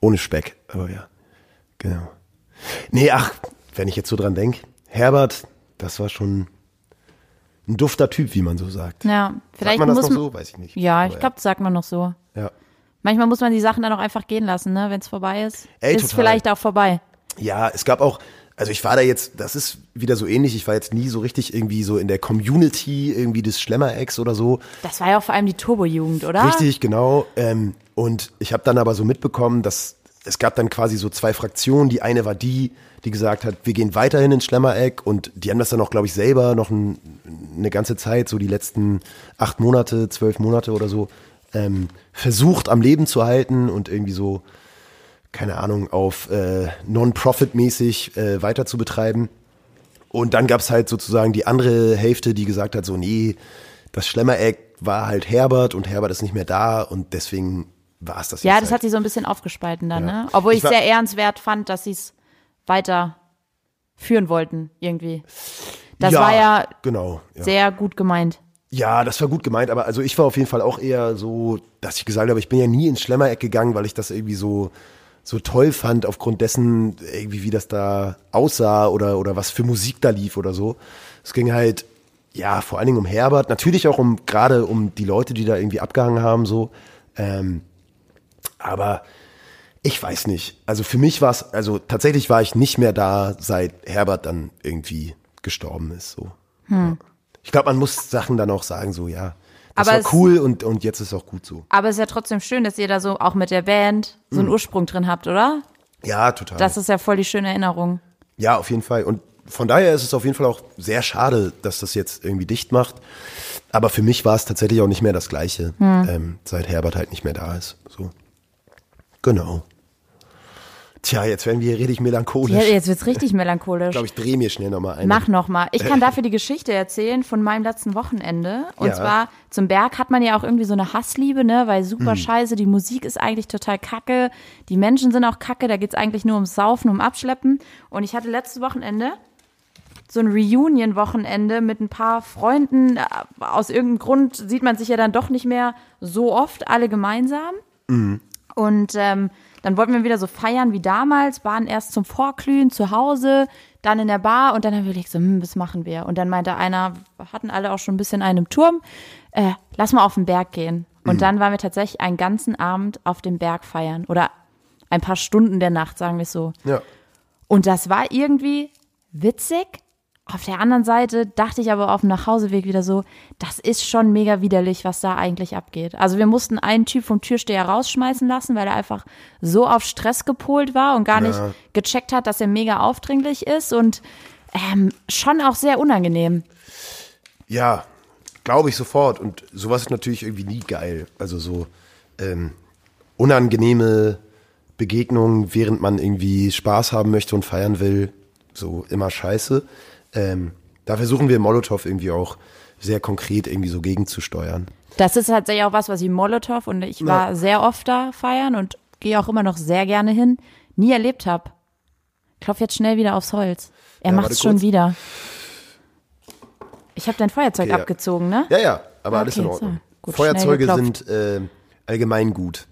Ohne Speck, aber ja. Genau. Nee, ach, wenn ich jetzt so dran denke, Herbert, das war schon ein dufter Typ, wie man so sagt. Ja, vielleicht sagt man das muss noch man, so? Weiß ich nicht. Ja, Aber ich glaube, das sagt man noch so. Ja. Manchmal muss man die Sachen dann auch einfach gehen lassen, ne? Wenn es vorbei ist. Ey, ist total. vielleicht auch vorbei. Ja, es gab auch, also ich war da jetzt, das ist wieder so ähnlich, ich war jetzt nie so richtig irgendwie so in der Community irgendwie des Schlemmer-Ex oder so. Das war ja auch vor allem die Turbo-Jugend, oder? Richtig, genau. Ähm, und ich habe dann aber so mitbekommen, dass es gab dann quasi so zwei Fraktionen. Die eine war die, die gesagt hat, wir gehen weiterhin ins Schlemmereck und die haben das dann auch, glaube ich, selber noch ein, eine ganze Zeit, so die letzten acht Monate, zwölf Monate oder so, ähm, versucht am Leben zu halten und irgendwie so, keine Ahnung, auf äh, Non-Profit-mäßig äh, weiter zu betreiben. Und dann gab's halt sozusagen die andere Hälfte, die gesagt hat, so, nee, das Schlemmereck war halt Herbert und Herbert ist nicht mehr da und deswegen war es das Ja, jetzt das halt. hat sich so ein bisschen aufgespalten dann, Ja. ne? Obwohl ich Ich sehr ehrenswert fand, dass sie es weiter führen wollten, irgendwie. Das ja, war ja genau. Ja. sehr gut gemeint. ja, das war gut gemeint, aber also ich war auf jeden Fall auch eher so, dass ich gesagt habe, ich bin ja nie ins Schlemmereck gegangen, weil ich das irgendwie so so toll fand aufgrund dessen irgendwie wie das da aussah oder oder was für Musik da lief oder so. Es ging halt ja vor allen Dingen um Herbert, natürlich auch um gerade um die Leute, die da irgendwie abgehangen haben so. Ähm, aber ich weiß nicht. Also für mich war es, also tatsächlich war ich nicht mehr da, seit Herbert dann irgendwie gestorben ist. So. Ja. Ich glaube, man muss Sachen dann auch sagen, so ja, das Hm. Aber es- war cool und, und jetzt ist auch gut so. Aber es ist ja trotzdem schön, dass ihr da so auch mit der Band so Hm. einen Ursprung drin habt, oder? Ja, total. Das ist ja voll die schöne Erinnerung. ja, auf jeden Fall. Und von daher ist es auf jeden Fall auch sehr schade, dass das jetzt irgendwie dicht macht. Aber für mich war es tatsächlich auch nicht mehr das Gleiche, Hm. ähm, seit Herbert halt nicht mehr da ist. So. Genau. Tja, jetzt werden wir hier richtig melancholisch. Ja, jetzt wird's richtig melancholisch. Ich glaube, ich drehe mir schnell nochmal ein. Mach noch mal. Ich kann dafür die Geschichte erzählen von meinem letzten Wochenende. Und Ja. zwar zum Berg hat man ja auch irgendwie so eine Hassliebe, ne? Weil super Hm. scheiße, die Musik ist eigentlich total kacke, die Menschen sind auch kacke, da geht's eigentlich nur ums Saufen, um Abschleppen. Und ich hatte letztes Wochenende so ein Reunion-Wochenende mit ein paar Freunden. Aus irgendeinem Grund sieht man sich ja dann doch nicht mehr so oft alle gemeinsam. Und ähm, dann wollten wir wieder so feiern wie damals, waren erst zum Vorglühen zu Hause, dann in der Bar und dann haben wir gesagt, so, hm, was machen wir? Und dann meinte einer, wir hatten alle auch schon ein bisschen einen im Turm, äh, lass mal auf den Berg gehen. Und dann waren wir tatsächlich einen ganzen Abend auf dem Berg feiern oder ein paar Stunden der Nacht, sagen wir es so. Ja. Und das war irgendwie witzig. Auf der anderen Seite dachte ich aber auf dem Nachhauseweg wieder so, das ist schon mega widerlich, was da eigentlich abgeht. Also wir mussten einen Typ vom Türsteher rausschmeißen lassen, weil er einfach so auf Stress gepolt war und gar nicht gecheckt hat, dass er mega aufdringlich ist und ähm, schon auch sehr unangenehm. Ja, glaube ich sofort. Und sowas ist natürlich irgendwie nie geil. Also so ähm, unangenehme Begegnungen, während man irgendwie Spaß haben möchte und feiern will, so immer scheiße. Ähm, da versuchen wir Molotow irgendwie auch sehr konkret irgendwie so gegenzusteuern. Das ist tatsächlich auch was, was ich Molotow und ich war sehr oft da feiern und gehe auch immer noch sehr gerne hin, nie erlebt habe. Klopf jetzt schnell wieder aufs Holz. Er Ja, macht's warte schon kurz. wieder. Ich habe dein Feuerzeug Ja. abgezogen, ne? Ja, ja, aber Ah, alles in okay, Ordnung. so. Gut, Feuerzeuge sind äh, allgemein gut.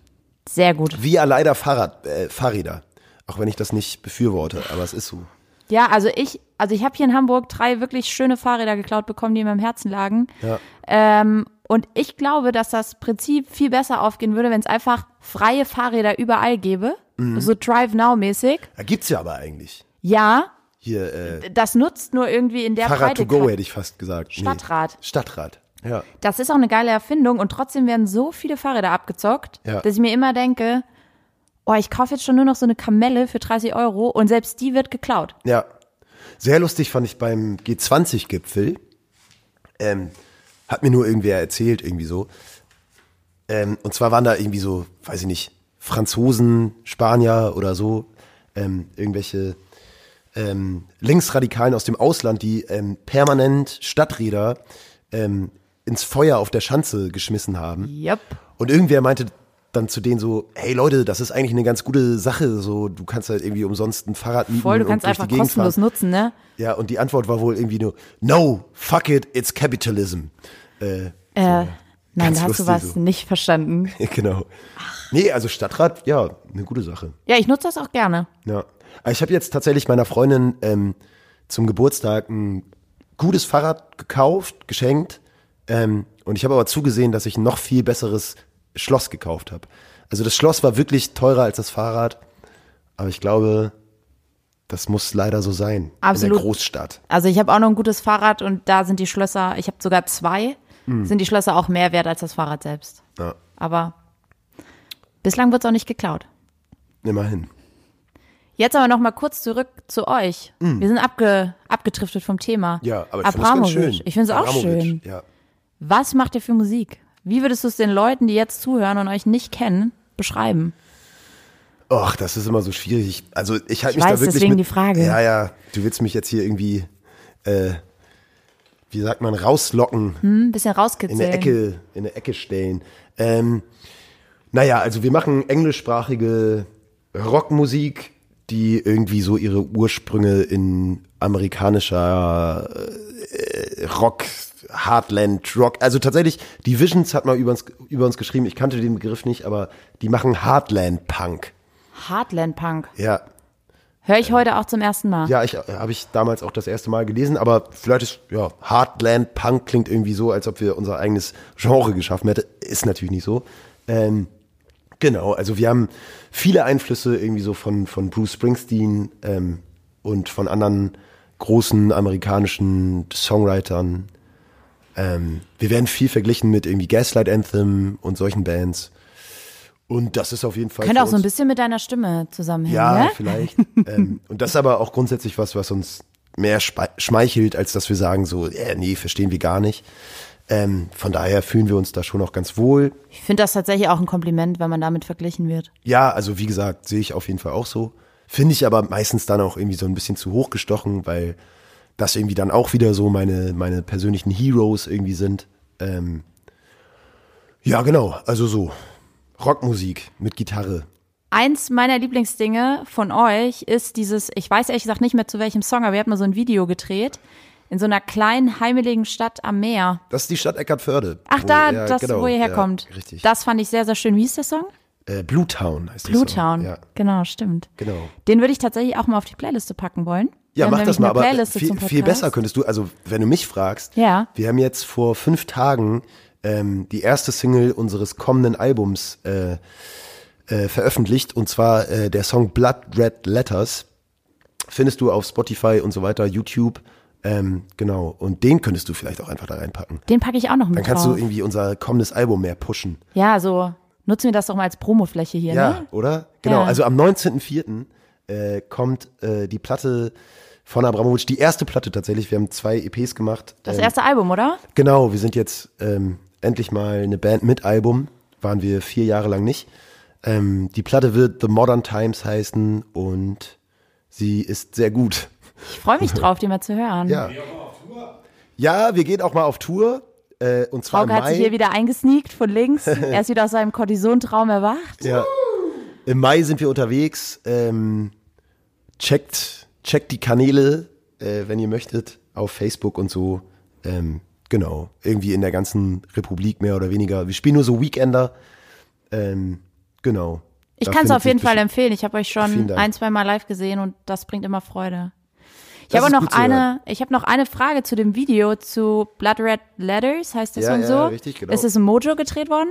Sehr gut. Wie ja leider Fahrrad, äh, Fahrräder. Auch wenn ich das nicht befürworte, aber es ist so. Ja, also ich, also ich habe hier in Hamburg drei wirklich schöne Fahrräder geklaut bekommen, die in meinem Herzen lagen. Ja. Ähm, und ich glaube, dass das Prinzip viel besser aufgehen würde, wenn es einfach freie Fahrräder überall gäbe. Mhm. So Drive Now mäßig. Da gibt's ja aber eigentlich. Ja, Hier, äh, das nutzt nur irgendwie in der Fahrrad to Breite. go hätte ich fast gesagt. Stadtrad. Nee. Stadtrad. Ja. Das ist auch eine geile Erfindung und trotzdem werden so viele Fahrräder abgezockt, Ja. dass ich mir immer denke, oh, ich kaufe jetzt schon nur noch so eine Kamelle für 30 Euro und selbst die wird geklaut. Ja. Sehr lustig fand ich beim G20-Gipfel. Ähm, hat mir nur irgendwer erzählt, irgendwie so. Ähm, und zwar waren da irgendwie so, weiß ich nicht, Franzosen, Spanier oder so, ähm, irgendwelche ähm, Linksradikalen aus dem Ausland, die ähm, permanent Stadträder ähm, ins Feuer auf der Schanze geschmissen haben. Yep. Und irgendwer meinte dann zu denen so, hey Leute, das ist eigentlich eine ganz gute Sache, so du kannst halt irgendwie umsonst ein Fahrrad mieten Voll, du kannst einfach kostenlos fahren. nutzen, ne? Ja, und die Antwort war wohl irgendwie nur, no, fuck it, it's capitalism. Äh, Äh, nein, Ganz da hast du was so. nicht verstanden. genau. Nee, also Stadtrat, ja, eine gute Sache. Ja, ich nutze das auch gerne. Ja. Ich habe jetzt tatsächlich meiner Freundin ähm, zum Geburtstag ein gutes Fahrrad gekauft, geschenkt. Ähm, und ich habe aber zugesehen, dass ich ein noch viel besseres Schloss gekauft habe. Also das Schloss war wirklich teurer als das Fahrrad. Aber ich glaube, das muss leider so sein. In Absolut. der Großstadt. Also ich habe auch noch ein gutes Fahrrad und da sind die Schlösser, ich habe sogar zwei, Hm. sind die Schlösser auch mehr wert als das Fahrrad selbst. Ja, Aber bislang wird es auch nicht geklaut. immerhin. Jetzt aber noch mal kurz zurück zu euch. Wir sind abge, abgetriftet vom Thema. Ja, aber ich finde es schön. Ich finde es auch schön. Ja. Was macht ihr für Musik? Wie würdest du es den Leuten, die jetzt zuhören und euch nicht kennen, beschreiben? Och, das ist immer so schwierig. Also ich halte Ich mich weiß, da wirklich deswegen mit, die Frage. Ja, ja. Du willst mich jetzt hier irgendwie, äh, wie sagt man, rauslocken, Hm, ein bisschen in rauskitzeln. eine Ecke, in eine Ecke stellen. Ähm, naja, also wir machen englischsprachige Rockmusik, die irgendwie so ihre Ursprünge in amerikanischer äh, Rock, Heartland Rock. Also tatsächlich, die Visions hat mal über uns, über uns geschrieben. Ich kannte den Begriff nicht, aber die machen Heartland Punk. Heartland Punk. Ja, Höre ich heute auch zum ersten Mal. Ja, ich habe ich damals auch das erste Mal gelesen, aber vielleicht ist ja Heartland Punk klingt irgendwie so, als ob wir unser eigenes Genre geschaffen hätten. Ist natürlich nicht so. Ähm, genau, also wir haben viele Einflüsse irgendwie so von von Bruce Springsteen ähm, und von anderen großen amerikanischen Songwritern. Ähm, wir werden viel verglichen mit irgendwie Gaslight Anthem und solchen Bands. Und das ist auf jeden Fall Könnte auch so ein bisschen mit deiner Stimme zusammenhängen, ja, ne? vielleicht. ähm, und das ist aber auch grundsätzlich was, was uns mehr schmeichelt, als dass wir sagen so, äh, nee, verstehen wir gar nicht. Ähm, von daher fühlen wir uns da schon auch ganz wohl. Ich finde das tatsächlich auch ein Kompliment, wenn man damit verglichen wird. Ja, also wie gesagt, sehe ich auf jeden Fall auch so. Finde ich aber meistens dann auch irgendwie so ein bisschen zu hoch gestochen, weil das irgendwie dann auch wieder so meine, meine persönlichen Heroes irgendwie sind. Ähm, ja, genau, also so. Rockmusik mit Gitarre. Eins meiner Lieblingsdinge von euch ist dieses, ich weiß ehrlich gesagt nicht mehr zu welchem Song, aber ihr habt mal so ein Video gedreht in so einer kleinen heimeligen Stadt am Meer. Das ist die Stadt Eckartförde. Ach, Wo- da, ja, das, genau, wo ihr ja, herkommt. richtig. Das fand ich sehr, sehr schön. Wie ist der Song? Äh, Blue Town heißt der Blue Song. Town. Ja, Genau, stimmt. genau. Den würde ich tatsächlich auch mal auf die Playliste packen wollen. Ja, mach das mal, aber viel, viel besser könntest du, also wenn du mich fragst, Ja. wir haben jetzt vor fünf Tagen ähm, die erste Single unseres kommenden Albums äh, äh, veröffentlicht und zwar äh, der Song Blood Red Letters. Findest du auf Spotify und so weiter, YouTube. Ähm, genau. Und den könntest du vielleicht auch einfach da reinpacken. Den packe ich auch noch mit Dann kannst drauf. du irgendwie unser kommendes Album mehr pushen. ja, so nutzen wir das doch mal als Promofläche hier, Ja, ne? oder? Genau. Ja. Also am 19.04. Äh, kommt äh, die Platte von Abramowitsch, die erste Platte tatsächlich. Wir haben zwei EPs gemacht. Das Ähm, erste Album, oder? Genau, wir sind jetzt ähm, endlich mal eine Band mit Album. Waren wir vier Jahre lang nicht. Ähm, die Platte wird The Modern Times heißen und sie ist sehr gut. Ich freue mich drauf, die mal zu hören. Ja. Ja, wir gehen auch mal auf Tour. Äh, und zwar Frauke hat sich hier wieder eingesneakt von links. er ist wieder aus seinem Kortisontraum erwacht. Ja. Im Mai sind wir unterwegs. Ähm, checkt, checkt die Kanäle, äh, wenn ihr möchtet, auf Facebook und so. Ähm, genau. Irgendwie in der ganzen Republik mehr oder weniger. Wir spielen nur so Weekender. Ähm, genau. Ich kann es auf jeden Fall empfehlen. Ich habe euch schon ein, zwei Mal live gesehen und das bringt immer Freude. Ich habe noch eine, ich habe noch eine Frage zu dem Video zu Blood Red Letters, heißt das Ja, und ja, so. richtig, genau. Ist es im Mojo gedreht worden?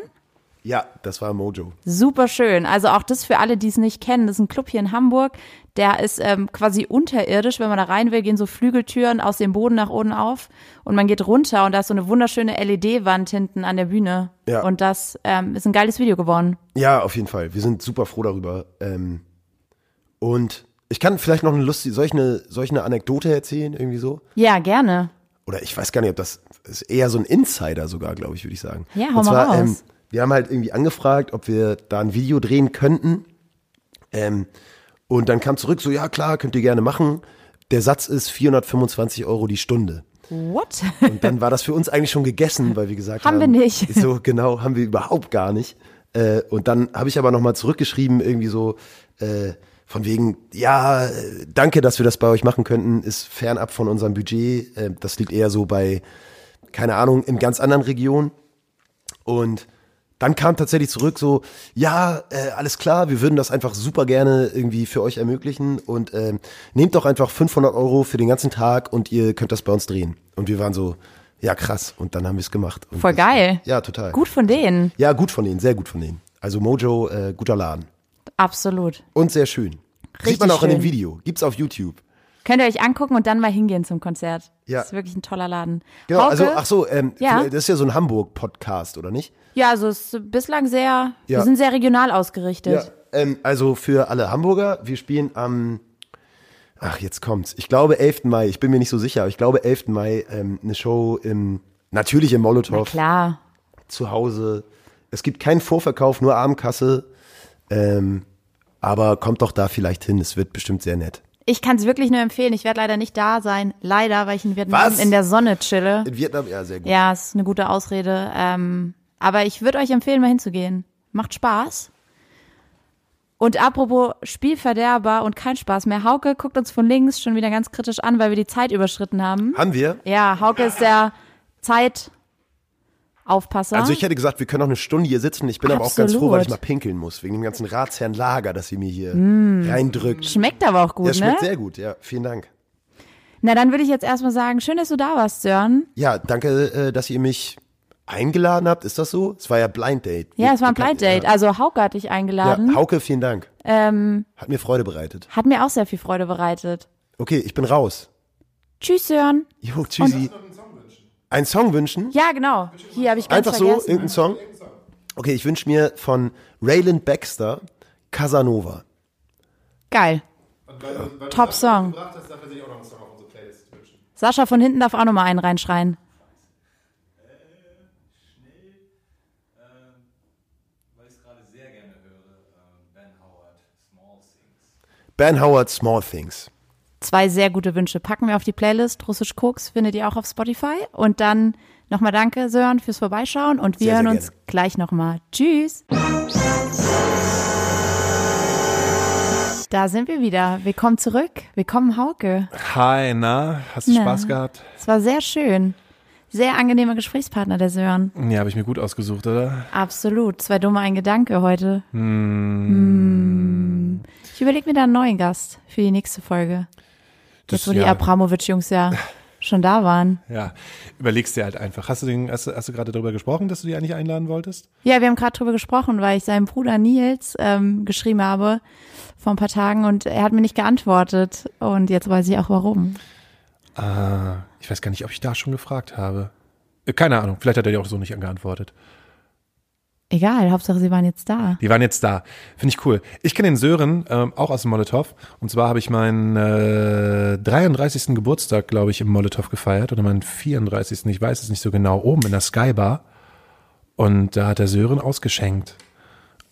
Ja, das war Mojo. Super schön. Also auch das für alle, die es nicht kennen. Das ist ein Club hier in Hamburg. Der ist ähm, quasi unterirdisch. Wenn man da rein will, gehen so Flügeltüren aus dem Boden nach unten auf und man geht runter und da ist so eine wunderschöne LED-Wand hinten an der Bühne. Ja. Und das ähm, ist ein geiles Video geworden. Ja, auf jeden Fall. Wir sind super froh darüber. Ähm, und ich kann vielleicht noch eine lustige, soll ich eine, soll ich eine Anekdote erzählen, irgendwie so? Ja, gerne. oder ich weiß gar nicht, ob das ist eher so ein Insider sogar, glaube ich, würde ich sagen. Ja, hau Und mal zwar, raus. Ähm, wir haben halt irgendwie angefragt, ob wir da ein Video drehen könnten. Ähm, und dann kam zurück, so, ja klar, könnt ihr gerne machen. Der Satz ist 425 Euro die Stunde. What? Und dann war das für uns eigentlich schon gegessen, weil wir gesagt Haben haben. wir nicht. So, genau, haben wir überhaupt gar nicht. Äh, und dann habe ich aber nochmal zurückgeschrieben, irgendwie so, äh, von wegen, ja, danke, dass wir das bei euch machen könnten, ist fernab von unserem Budget. Äh, das liegt eher so bei, keine Ahnung, in ganz anderen Regionen. Und dann kam tatsächlich zurück so, ja, äh, alles klar, wir würden das einfach super gerne irgendwie für euch ermöglichen und ähm, nehmt doch einfach 500 Euro für den ganzen Tag und ihr könnt das bei uns drehen. Und wir waren so, ja krass, und dann haben wir es gemacht. Und Voll das, geil. Ja, total. Gut von denen. Ja, gut von denen, sehr gut von denen. Also Mojo, äh, guter Laden. Absolut. Und sehr schön. Sieht Richtig man auch in dem schön. Video. Gibt's auf YouTube. Könnt ihr euch angucken und dann mal hingehen zum Konzert. Ja. Das ist wirklich ein toller Laden. Genau, Hauke? also, ach so, ähm, Ja. das ist ja so ein Hamburg-Podcast, oder nicht? Ja, also es ist bislang sehr, wir Ja. sind sehr regional ausgerichtet. Ja, ähm, also für alle Hamburger, wir spielen am, ach jetzt kommt's, ich glaube 11. Mai, ich bin mir nicht so sicher, aber ich glaube 11. Mai ähm, eine Show im, natürlich im Na Molotow, klar. zu Hause. Es gibt keinen Vorverkauf, nur Abendkasse, ähm, aber kommt doch da vielleicht hin, es wird bestimmt sehr nett. Ich kann es wirklich nur empfehlen. Ich werde leider nicht da sein. Leider, weil ich in Vietnam Was? in der Sonne chille. In Vietnam, ja, sehr gut. Ja, ist eine gute Ausrede. Ähm, aber ich würde euch empfehlen, mal hinzugehen. Macht Spaß. Und apropos Spielverderber und kein Spaß mehr. Hauke guckt uns von links schon wieder ganz kritisch an, weil wir die Zeit überschritten haben. Haben wir? Ja, Hauke ist der Zeitaufpasser. Also ich hätte gesagt, wir können noch eine Stunde hier sitzen. Ich bin aber auch ganz froh, Absolut. weil ich mal pinkeln muss, wegen dem ganzen Ratsherrn Lager, das sie mir hier reindrückt. Schmeckt aber auch gut, Ja, schmeckt ne? sehr gut, ja. Vielen Dank. Na, dann würde ich jetzt erstmal sagen, schön, dass du da warst, Sören. Ja, danke, äh, dass ihr mich eingeladen habt. Ist das so? Es war ja Blind Date. Ja, es war ein Blind Date. Also Hauke hat dich eingeladen. Ja, Hauke, vielen Dank. ähm, Hat mir Freude bereitet. hat mir auch sehr viel Freude bereitet. Okay, ich bin raus. Tschüss, Sören. Jo, tschüssi. Einen Song wünschen? Ja, genau. Hier habe ich ganz Einfach so, vergessen. irgendein Song? Okay, ich wünsche mir von Raylan Baxter Casanova. Geil. Top Song. Sascha von hinten darf auch nochmal einen reinschreien. weil ich es gerade sehr gerne höre, äh, Ben Howard, Small Things. Ben Howard, Small Things. Zwei sehr gute Wünsche. Packen wir auf die Playlist. Russisch Koks findet ihr auch auf Spotify. Und dann nochmal danke, Sören, fürs Vorbeischauen. Und wir Sehr, hören sehr uns gerne. gleich nochmal. Tschüss. Da sind wir wieder. Willkommen zurück. Willkommen, Hauke. Hi, na, hast du Na. Spaß gehabt? Es war sehr schön. Sehr angenehmer Gesprächspartner, der Sören. Ja, habe ich mir gut ausgesucht, oder? Absolut. Zwei dumme, ein Gedanke heute. Hm. Ich überlege mir da einen neuen Gast für die nächste Folge. Das- Jetzt, wo die ja. Abramowitsch-Jungs ja schon da waren. Ja, überlegst dir halt einfach. Hast du, den, hast, hast du gerade darüber gesprochen, dass du die eigentlich einladen wolltest? Ja, wir haben gerade drüber gesprochen, weil ich seinem Bruder Nils ähm, geschrieben habe vor ein paar Tagen und er hat mir nicht geantwortet. Und jetzt weiß ich auch warum. Ah, ich weiß gar nicht, ob ich da schon gefragt habe. Äh, Keine Ahnung, vielleicht hat er dir auch so nicht geantwortet. Egal, Hauptsache sie waren jetzt da. Die waren jetzt da. Finde ich cool. Ich kenne den Sören ähm, auch aus dem Molotow. Und zwar habe ich meinen äh, 33. Geburtstag, glaube ich, im Molotow gefeiert. Oder meinen 34. Ich weiß es nicht so genau. Oben in der Skybar. Und da hat der Sören ausgeschenkt.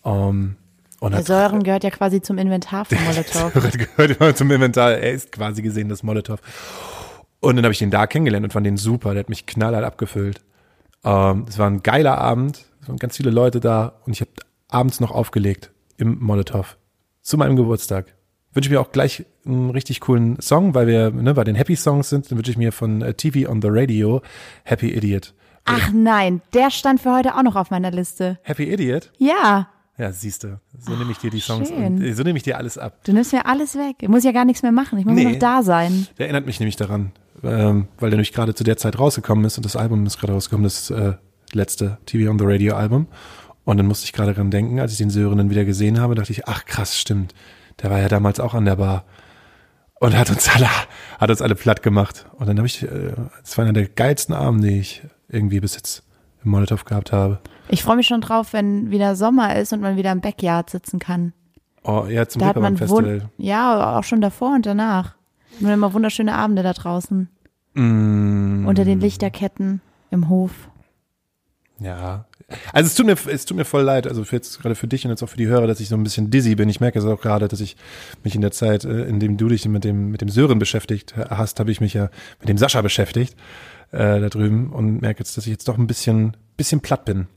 Ähm, und Der Sören gehört ja quasi zum Inventar von Molotow. Sören gehört immer zum Inventar. Er ist quasi gesehen das Molotow. Und dann habe ich den da kennengelernt und fand den super. Der hat mich knallhart abgefüllt. Ähm, es war ein geiler Abend. Es waren ganz viele Leute da und ich habe abends noch aufgelegt im Molotow zu meinem Geburtstag. Wünsche ich mir auch gleich einen richtig coolen Song, weil wir ne, bei den Happy Songs sind. Dann wünsche ich mir von äh, TV on the Radio Happy Idiot. Ach nein, der stand für heute auch noch auf meiner Liste. Happy Idiot? Ja, Ja, siehst du. So nehme ich dir die Songs und äh, so nehme ich dir alles ab. du nimmst mir alles weg. Ich muss ja gar nichts mehr machen. Ich muss Nee. nur noch da sein. Der erinnert mich nämlich daran, ähm, weil der nämlich gerade zu der Zeit rausgekommen ist und das Album ist gerade rausgekommen, das äh, letzte TV on the Radio Album. Und dann musste ich gerade dran denken, als ich den Sören dann wieder gesehen habe, dachte ich, ach krass, stimmt. Der war ja damals auch an der Bar und hat uns alle, hat uns alle platt gemacht. Und dann habe ich, äh, es war einer der geilsten Abende, die ich irgendwie bis jetzt im Molotow gehabt habe. Ich freue mich schon drauf, wenn wieder Sommer ist und man wieder im Backyard sitzen kann. Oh, ja, zum Da man Reeperbahn-Festival. wun- ja auch schon davor und danach. Hat immer wunderschöne Abende da draußen. Mm, Unter den Lichterketten im Hof. Ja. Also es tut mir, es tut mir voll leid, also für jetzt gerade für dich und jetzt auch für die Hörer, dass ich so ein bisschen dizzy bin. Ich merke es auch gerade, dass ich mich in der Zeit, äh, in dem du dich mit dem, mit dem Sören beschäftigt hast, habe ich mich ja mit dem Sascha beschäftigt, äh, da drüben und merke jetzt, dass ich jetzt doch ein bisschen, bisschen platt bin.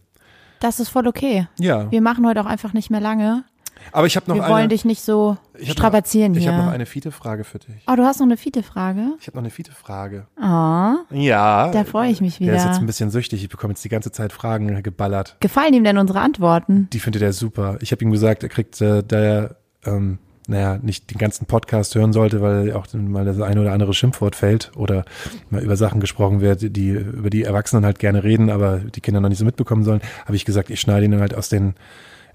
Das ist voll okay. Ja. Wir machen heute auch einfach nicht mehr lange. Aber ich habe noch Wir eine, wollen dich nicht so ich strapazieren noch, Ich hier. habe noch eine Fiete-Frage für dich. oh, du hast noch eine Fiete-Frage? Ich habe noch eine Fiete-Frage. Ah, Ja. da freue ich mich Der ist jetzt wieder. ein bisschen süchtig. Ich bekomme jetzt die ganze Zeit Fragen geballert. Gefallen ihm denn unsere Antworten? Die findet er super. Ich habe ihm gesagt, er kriegt, äh, da er, ähm, naja, nicht den ganzen Podcast hören sollte, weil auch mal das eine oder andere Schimpfwort fällt oder mal über Sachen gesprochen wird, die über die Erwachsenen halt gerne reden, aber die Kinder noch nicht so mitbekommen sollen, habe ich gesagt, ich schneide ihn dann halt aus den,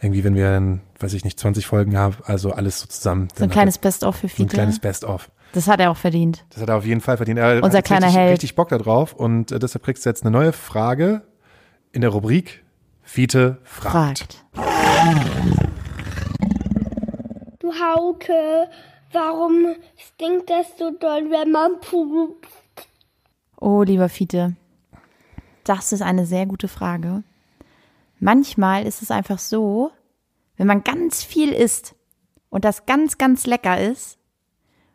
irgendwie, wenn wir dann, weiß ich nicht, 20 Folgen haben, also alles so zusammen. So ein kleines Best-of für er, so ein Fiete. kleines Best-of. Das hat er auch verdient. Das hat er auf jeden Fall verdient. Er Unser hat kleiner richtig, Held. richtig Bock da drauf und äh, deshalb kriegst du jetzt eine neue Frage in der Rubrik Fiete fragt. Fragt. Du Hauke, warum stinkt das so doll, wenn man pupt? Oh, lieber Fiete, das ist eine sehr gute Frage. Manchmal ist es einfach so, wenn man ganz viel isst und das ganz, ganz lecker ist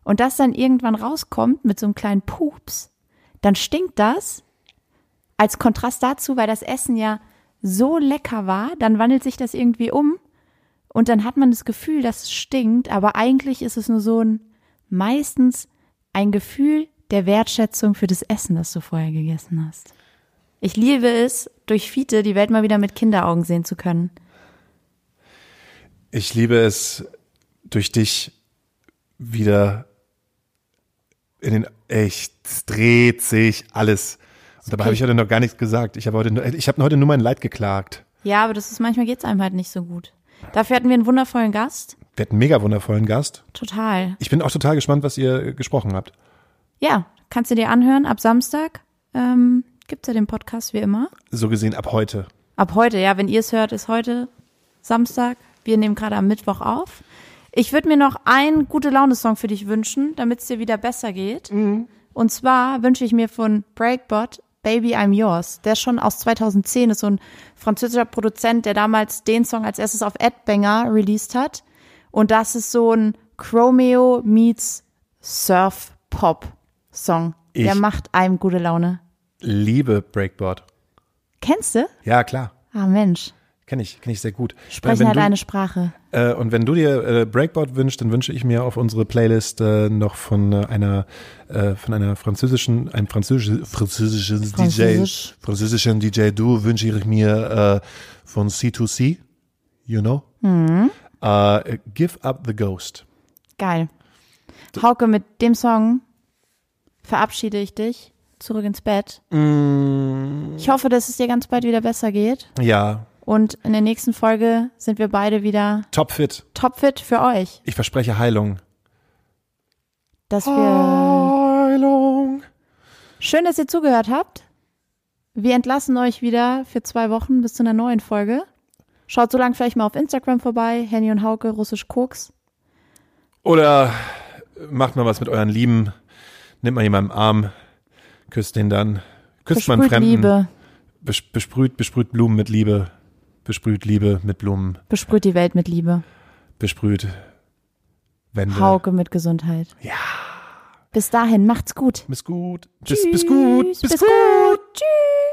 und das dann irgendwann rauskommt mit so einem kleinen Pups, dann stinkt das als Kontrast dazu, weil das Essen ja so lecker war, dann wandelt sich das irgendwie um und dann hat man das Gefühl, dass es stinkt, aber eigentlich ist es nur so ein meistens ein Gefühl der Wertschätzung für das Essen, das du vorher gegessen hast. Ich liebe es, durch Fiete die Welt mal wieder mit Kinderaugen sehen zu können. Ich liebe es, durch dich wieder in den, echt, dreht sich alles. Und dabei okay. habe ich heute noch gar nichts gesagt. Ich habe heute, nur- ich habe heute nur mein Leid geklagt. Ja, aber das ist manchmal geht's einem halt nicht so gut. Dafür hatten wir einen wundervollen Gast. Wir hatten einen mega wundervollen Gast. Total. Ich bin auch total gespannt, was ihr gesprochen habt. Ja, kannst du dir anhören. Ab Samstag ähm, gibt's ja den Podcast wie immer. So gesehen ab heute. Ab heute, ja, wenn ihr es hört, ist heute Samstag. Wir nehmen gerade am Mittwoch auf. Ich würde mir noch einen gute Laune-Song für dich wünschen, damit es dir wieder besser geht. Und zwar wünsche ich mir von Breakbot Baby I'm Yours. Der ist schon aus 2010 ist so ein französischer Produzent, der damals den Song als erstes auf Adbanger released hat. Und das ist so ein Chromeo meets Surf Pop Song. Der Ich- macht einem gute Laune. Liebe Breakboard. Kennst du? Ja, klar. Ah, Mensch. Kenne ich, kenne ich sehr gut. Sprechen wenn halt du, eine Sprache. Äh, und wenn du dir äh, Breakboard wünschst, dann wünsche ich mir auf unsere Playlist äh, noch von äh, einer äh, von einer französischen, einem französischen, französischen Französisch. DJ, französischen DJ Du wünsche ich mir äh, von C2C, you know, Mhm. äh, Give Up the Ghost. Geil. Hauke, mit dem Song verabschiede ich dich zurück ins Bett. Mm, Ich hoffe, dass es dir ganz bald wieder besser geht. ja, Und in der nächsten Folge sind wir beide wieder topfit. topfit für euch. Ich verspreche Heilung. Dass wir Heilung. Schön, dass ihr zugehört habt. Wir entlassen euch wieder für zwei Wochen bis zu einer neuen Folge. Schaut so lange vielleicht mal auf Instagram vorbei. Henny und Hauke, Russisch Koks. Oder macht mal was mit euren Lieben. Nimmt mal jemanden im Arm, küsst den dann. Küsst Besprüht Fremden. Liebe. Bes besprüht, besprüht Blumen mit Liebe. Besprüht Liebe mit Blumen. Besprüht die Welt mit Liebe. Besprüht Wände. Hauke mit Gesundheit. Ja. Bis dahin, macht's gut. Bis gut. Bis, bis gut. Bis gut. Tschüss.